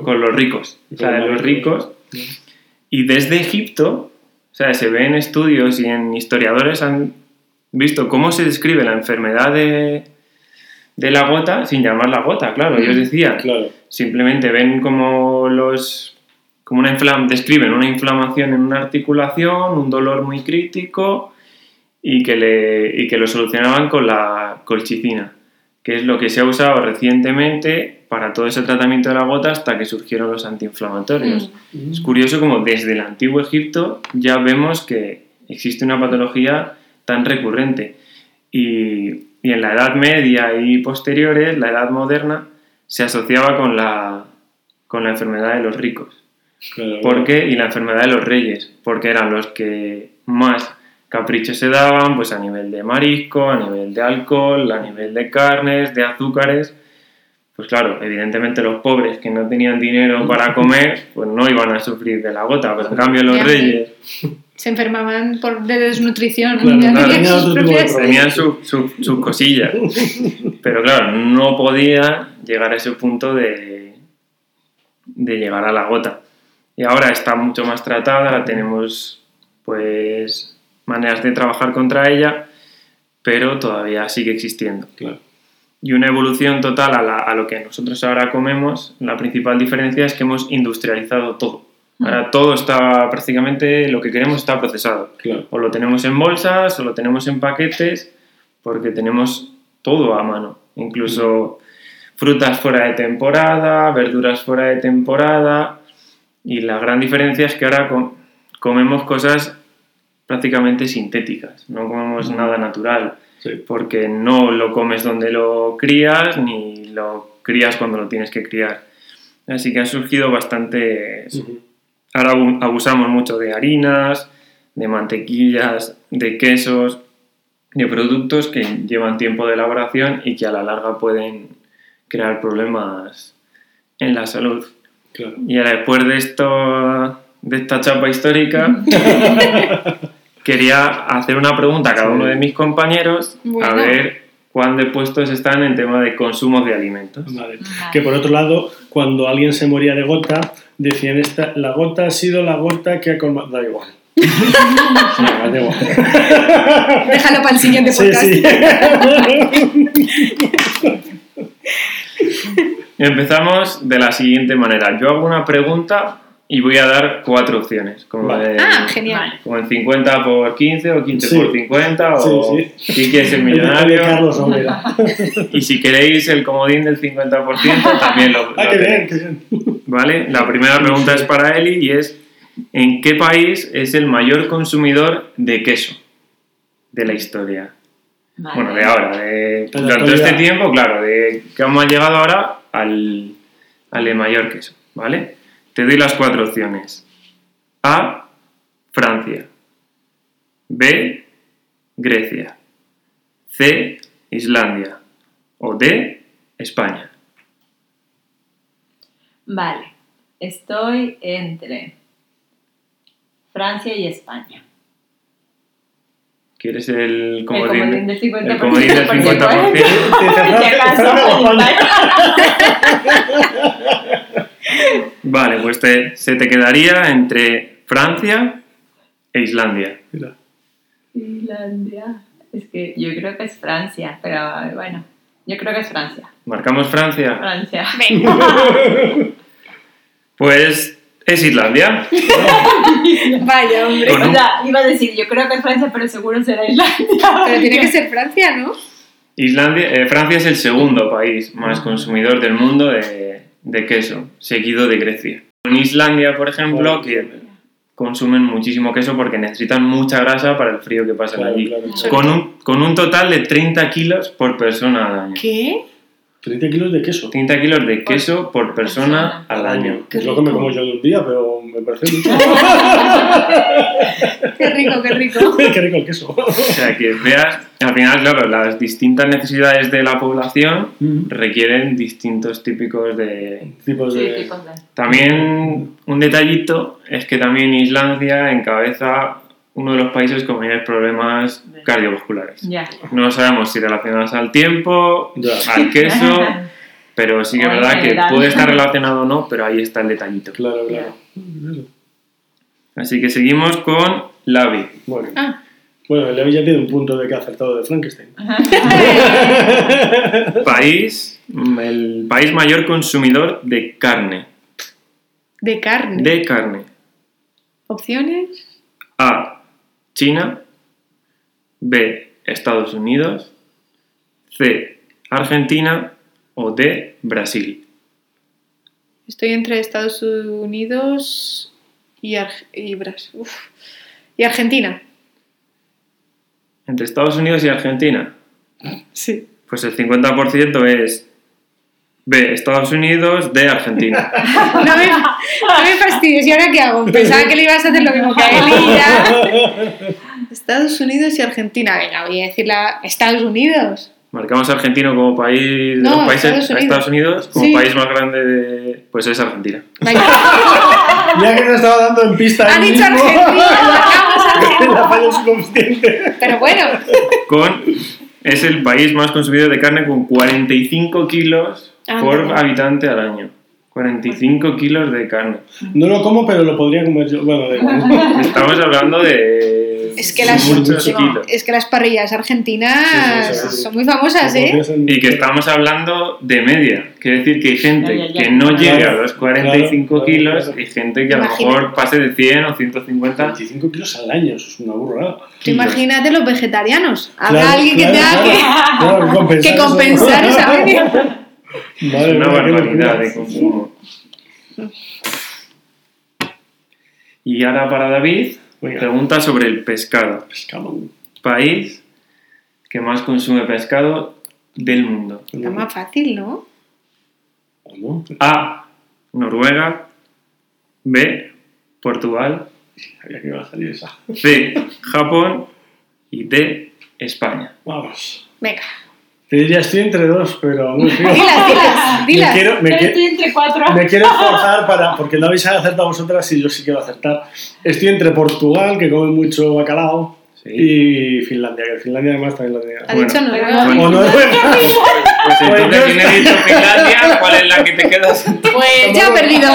[SPEAKER 3] con los ricos. O sea, de los
[SPEAKER 1] los
[SPEAKER 3] ricos. Y desde Egipto, o sea, se ve en estudios y en historiadores han visto cómo se describe la enfermedad de, de la gota sin llamarla gota, claro. Ellos decían,
[SPEAKER 1] Claro.
[SPEAKER 3] simplemente ven como los como una inflam describen una inflamación en una articulación, un dolor muy crítico y que, le, y que lo solucionaban con la colchicina, que es lo que se ha usado recientemente para todo ese tratamiento de la gota hasta que surgieron los antiinflamatorios.
[SPEAKER 2] Mm.
[SPEAKER 3] Es curioso como desde el antiguo Egipto ya vemos que existe una patología tan recurrente. Y, y en la Edad Media y posteriores, la Edad Moderna, se asociaba con la, con la enfermedad de los ricos.
[SPEAKER 1] Claro.
[SPEAKER 3] ¿Por qué? Y la enfermedad de los reyes, porque eran los que más caprichos se daban, pues a nivel de marisco, a nivel de alcohol, a nivel de carnes, de azúcares. Pues claro, evidentemente los pobres que no tenían dinero para comer, pues no iban a sufrir de la gota, pero en cambio los reyes
[SPEAKER 2] Se enfermaban por, de desnutrición.
[SPEAKER 1] Claro,
[SPEAKER 2] ya
[SPEAKER 3] claro,
[SPEAKER 2] tenían
[SPEAKER 1] tenía
[SPEAKER 2] sus propias-
[SPEAKER 3] tenían su- su- cosillas. Pero claro, no podía llegar a ese punto de, de llegar a la gota. Y ahora está mucho más tratada, ahora tenemos pues maneras de trabajar contra ella, pero todavía sigue existiendo.
[SPEAKER 1] Claro.
[SPEAKER 3] Y una evolución total a, la- a lo que nosotros ahora comemos, la principal diferencia es que hemos industrializado todo. Ahora todo está prácticamente, lo que queremos está procesado.
[SPEAKER 1] Claro.
[SPEAKER 3] O lo tenemos en bolsas, o lo tenemos en paquetes, porque tenemos todo a mano. Incluso frutas fuera de temporada, verduras fuera de temporada. Y la gran diferencia es que ahora com- comemos cosas prácticamente sintéticas, no comemos nada natural,
[SPEAKER 1] Sí.
[SPEAKER 3] porque no lo comes donde lo crías, ni lo crías cuando lo tienes que criar. Así que han surgido bastantes
[SPEAKER 1] Ujú.
[SPEAKER 3] Ahora abu- abusamos mucho de harinas, de mantequillas, de quesos, de productos que llevan tiempo de elaboración y que a la larga pueden crear problemas en la salud.
[SPEAKER 1] Claro.
[SPEAKER 3] Y ahora después de esto, de esta chapa histórica, quería hacer una pregunta a cada uno de mis compañeros a ver cuán de puestos están en tema de consumo de alimentos.
[SPEAKER 1] Vale.
[SPEAKER 4] Vale.
[SPEAKER 1] Que por otro lado, cuando alguien se moría de gota, decían esta, la gota ha sido la gota que ha colmado. Da igual. No, da igual.
[SPEAKER 2] Déjalo para el siguiente
[SPEAKER 1] Sí,
[SPEAKER 2] podcast.
[SPEAKER 1] sí.
[SPEAKER 3] Empezamos de la siguiente manera. Yo hago una pregunta y voy a dar cuatro opciones. Como,
[SPEAKER 1] Vale.
[SPEAKER 3] de-
[SPEAKER 2] Ah, genial.
[SPEAKER 3] Como en 50 por 15 o 15
[SPEAKER 1] Sí.
[SPEAKER 3] por 50 o
[SPEAKER 1] Sí,
[SPEAKER 3] si quieres ser
[SPEAKER 1] El
[SPEAKER 3] millonario. Y si queréis el comodín del 50% también lo,
[SPEAKER 1] Ah,
[SPEAKER 3] lo
[SPEAKER 1] qué bien, qué bien.
[SPEAKER 3] ¿Vale? La primera pregunta es para Eli y es ¿en qué país es el mayor consumidor de queso de la historia?
[SPEAKER 4] Vale.
[SPEAKER 3] Bueno, de ahora, de,
[SPEAKER 1] la
[SPEAKER 3] durante este tiempo, claro, de que hemos llegado ahora al, al de mayor queso, ¿vale? Te doy las cuatro opciones. A, Francia. B, Grecia. C, Islandia. O D, España.
[SPEAKER 4] Vale. Estoy entre Francia y España.
[SPEAKER 3] ¿Quieres el
[SPEAKER 4] El
[SPEAKER 3] comodín?
[SPEAKER 4] comodín del 50%.
[SPEAKER 3] el comodín del
[SPEAKER 4] porque
[SPEAKER 3] 50%. Vale, pues te- se te quedaría entre Francia e Islandia.
[SPEAKER 1] Mira.
[SPEAKER 4] Islandia. Es que yo creo que es Francia, pero bueno, yo creo que es Francia.
[SPEAKER 3] ¿Marcamos Francia?
[SPEAKER 4] Francia.
[SPEAKER 2] Venga.
[SPEAKER 3] Pues es Islandia.
[SPEAKER 2] Vaya, hombre.
[SPEAKER 4] O sea, iba a decir, yo creo que es Francia, pero seguro será Islandia.
[SPEAKER 2] Pero tiene que ser Francia, ¿no?
[SPEAKER 3] Islandia, eh, Francia es el segundo país más consumidor del mundo de, de queso, seguido de Grecia. En Islandia, por ejemplo, que consumen muchísimo queso porque necesitan mucha grasa para el frío que pasa
[SPEAKER 1] Claro,
[SPEAKER 3] allí.
[SPEAKER 1] claro, claro.
[SPEAKER 3] Con un, con un total de 30 kilos por persona al año.
[SPEAKER 2] ¿Qué?
[SPEAKER 1] 30 kilos de queso
[SPEAKER 3] 30 kilos de queso por persona al año.
[SPEAKER 1] Que es lo que me como yo de un día, pero me parece mucho.
[SPEAKER 2] Qué rico, qué rico.
[SPEAKER 1] Qué rico el queso.
[SPEAKER 3] O sea, que veas, al final, claro, las distintas necesidades de la población requieren distintos típicos de...
[SPEAKER 1] Tipos
[SPEAKER 4] Sí,
[SPEAKER 1] de.
[SPEAKER 4] tipos de-
[SPEAKER 3] También un detallito es que también Islandia encabeza uno de los países con mayores problemas cardiovasculares.
[SPEAKER 4] Ya.
[SPEAKER 3] No sabemos si relacionados al tiempo, al queso, pero sí que es verdad que puede estar relacionado o no, pero ahí está el detallito.
[SPEAKER 1] Claro, claro.
[SPEAKER 3] Así que seguimos con Lavi.
[SPEAKER 1] Bueno.
[SPEAKER 2] Ah,
[SPEAKER 1] Bueno, el Levi ya tiene un punto de que ha acertado de Frankenstein.
[SPEAKER 3] País, el país mayor consumidor de carne.
[SPEAKER 2] de carne.
[SPEAKER 3] De carne.
[SPEAKER 2] ¿Opciones?
[SPEAKER 3] A. China. B. Estados Unidos. C. Argentina. O D. Brasil.
[SPEAKER 2] Estoy entre Estados Unidos y, Arg- y, Bras- uf. y Argentina.
[SPEAKER 3] Entre Estados Unidos y Argentina.
[SPEAKER 2] Sí.
[SPEAKER 3] Pues el 50% es B. Estados Unidos. D. Argentina.
[SPEAKER 2] No me, no me fastidies. ¿Y ahora qué hago? Pensaba que le ibas a hacer lo mismo que a él y ya. Estados Unidos y Argentina. Venga, voy a decir la... Estados Unidos.
[SPEAKER 3] Marcamos a Argentina como país de
[SPEAKER 2] No,
[SPEAKER 3] los países
[SPEAKER 2] Estados
[SPEAKER 3] a
[SPEAKER 2] Unidos.
[SPEAKER 3] Estados Unidos como
[SPEAKER 2] Sí.
[SPEAKER 3] país más grande de pues es Argentina.
[SPEAKER 1] Ya que te estaba dando en pista.
[SPEAKER 2] Ha dicho
[SPEAKER 1] mismo.
[SPEAKER 2] Argentina. marcamos Argentina.
[SPEAKER 1] La falla subconsciente.
[SPEAKER 2] Pero bueno.
[SPEAKER 3] Con es el país más consumidor de carne con 45 kilos por
[SPEAKER 2] Ándale.
[SPEAKER 3] habitante al año. 45 kilos de carne.
[SPEAKER 1] No lo como, pero lo podría comer yo. Bueno, igual.
[SPEAKER 3] Estamos hablando de
[SPEAKER 2] Es que las-
[SPEAKER 3] kilos.
[SPEAKER 2] Es que las parrillas argentinas
[SPEAKER 1] Sí, sí, sí.
[SPEAKER 2] son muy famosas, ¿eh?
[SPEAKER 3] Y que estamos hablando de media. Quiere decir que hay gente
[SPEAKER 4] Ya, ya, ya.
[SPEAKER 3] que no
[SPEAKER 4] Claro,
[SPEAKER 3] llegue a los 45
[SPEAKER 1] claro,
[SPEAKER 3] kilos
[SPEAKER 1] claro.
[SPEAKER 3] y gente que a lo mejor pase de 100 o 150.
[SPEAKER 1] 25 kilos al año, eso es una burrada.
[SPEAKER 2] Imagínate los vegetarianos. Habrá
[SPEAKER 1] Claro,
[SPEAKER 2] alguien que
[SPEAKER 1] claro,
[SPEAKER 2] tenga que,
[SPEAKER 1] compensar
[SPEAKER 2] que
[SPEAKER 1] eso.
[SPEAKER 2] compensar esa media.
[SPEAKER 3] Es una barbaridad de consumo. Y ahora para David,
[SPEAKER 1] Venga.
[SPEAKER 3] pregunta sobre el pescado.
[SPEAKER 1] Pescado.
[SPEAKER 3] País que más consume pescado del mundo.
[SPEAKER 2] Está más fácil, ¿no?
[SPEAKER 3] A. Noruega. B. Portugal.
[SPEAKER 1] Sabía que iba a salir esa.
[SPEAKER 3] C. Japón. Y D. España.
[SPEAKER 1] Vamos.
[SPEAKER 2] Venga.
[SPEAKER 1] Te diría, estoy entre dos, pero muy frío.
[SPEAKER 2] Dilas, dilas,
[SPEAKER 1] Me
[SPEAKER 2] dilas.
[SPEAKER 1] quiero, me,
[SPEAKER 4] Pero
[SPEAKER 1] qui-
[SPEAKER 4] estoy entre cuatro.
[SPEAKER 1] me quiero esforzar para. Porque no habéis acertado vosotras y yo sí quiero acertar. Estoy entre Portugal, que come mucho bacalao,
[SPEAKER 3] Sí.
[SPEAKER 1] y Finlandia, que Finlandia además también lo tenía.
[SPEAKER 2] Ha
[SPEAKER 3] Bueno.
[SPEAKER 2] dicho Noruega.
[SPEAKER 3] Bueno.
[SPEAKER 1] O Noruega.
[SPEAKER 3] Pues entonces,
[SPEAKER 1] Pues
[SPEAKER 3] ¿quién he dicho Finlandia? ¿Cuál es la que te quedas?
[SPEAKER 2] Pues ya he perdido.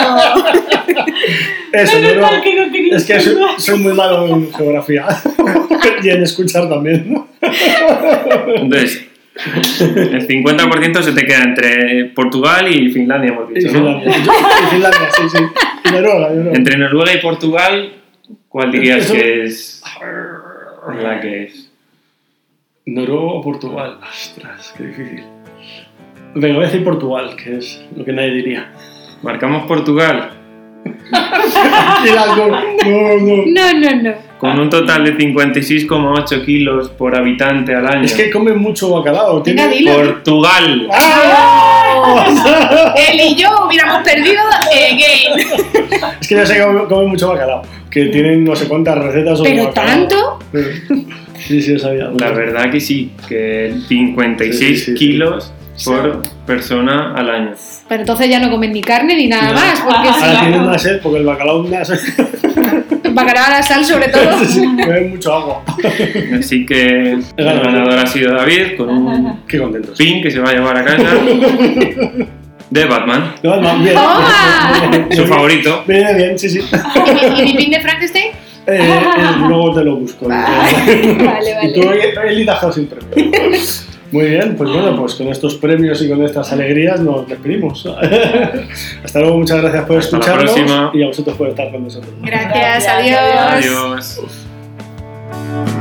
[SPEAKER 1] Eso,
[SPEAKER 4] que no quería
[SPEAKER 1] Es que soy, soy muy malo en geografía. y en escuchar también. ¿no?
[SPEAKER 3] Entonces, el 50% se te queda entre Portugal y Finlandia, hemos
[SPEAKER 1] Y
[SPEAKER 3] dicho, ¿no?
[SPEAKER 1] Y Finlandia, sí, sí. Y Noruega, Noruega.
[SPEAKER 3] Entre Noruega y Portugal, ¿cuál dirías
[SPEAKER 1] Eso-
[SPEAKER 3] que es la que es?
[SPEAKER 1] Noruega o Portugal. Ostras, qué difícil. Venga, voy a decir Portugal, que es lo que nadie diría.
[SPEAKER 3] Marcamos Portugal.
[SPEAKER 1] No, no.
[SPEAKER 2] No, no, no.
[SPEAKER 3] Con un total de 56,8 kilos por habitante al año.
[SPEAKER 1] Es que come mucho bacalao.
[SPEAKER 2] Venga, dilo.
[SPEAKER 3] Portugal.
[SPEAKER 1] ¡Ah!
[SPEAKER 2] Él y yo hubiéramos perdido el game.
[SPEAKER 1] Es que ya sé que come, come mucho bacalao. Que tienen no sé cuántas recetas sobre
[SPEAKER 2] ¿Pero
[SPEAKER 1] bacalao.
[SPEAKER 2] tanto?
[SPEAKER 1] Sí, sí, lo sabía.
[SPEAKER 3] La verdad que sí, que 56
[SPEAKER 1] Sí, sí, sí.
[SPEAKER 3] kilos por persona al año.
[SPEAKER 2] Pero entonces ya no comen ni carne ni nada
[SPEAKER 1] No.
[SPEAKER 2] más. Porque
[SPEAKER 1] Ahora tienen más sed porque el bacalao sed.
[SPEAKER 2] Bacalao a la sal, sobre todo.
[SPEAKER 1] Sí, sí, beben mucho agua.
[SPEAKER 3] Así que el ganador ha sido David con un
[SPEAKER 1] Qué contentos.
[SPEAKER 3] pin que se va a llevar a casa de Batman.
[SPEAKER 1] No, no, bien.
[SPEAKER 3] Su favorito.
[SPEAKER 1] Viene bien, sí, sí.
[SPEAKER 2] ¿Y mi pin de Frankenstein?
[SPEAKER 1] Eh, eh, luego te lo busco.
[SPEAKER 2] Vale,
[SPEAKER 1] Y tú
[SPEAKER 2] vale.
[SPEAKER 1] hoy elitas sin premio. Muy bien, pues bueno, pues con estos premios y con estas alegrías nos despedimos. Hasta luego, muchas gracias por
[SPEAKER 3] Hasta
[SPEAKER 1] escucharnos y a vosotros por estar con nosotros.
[SPEAKER 2] Gracias,
[SPEAKER 4] Gracias,
[SPEAKER 2] adiós.
[SPEAKER 3] Adiós.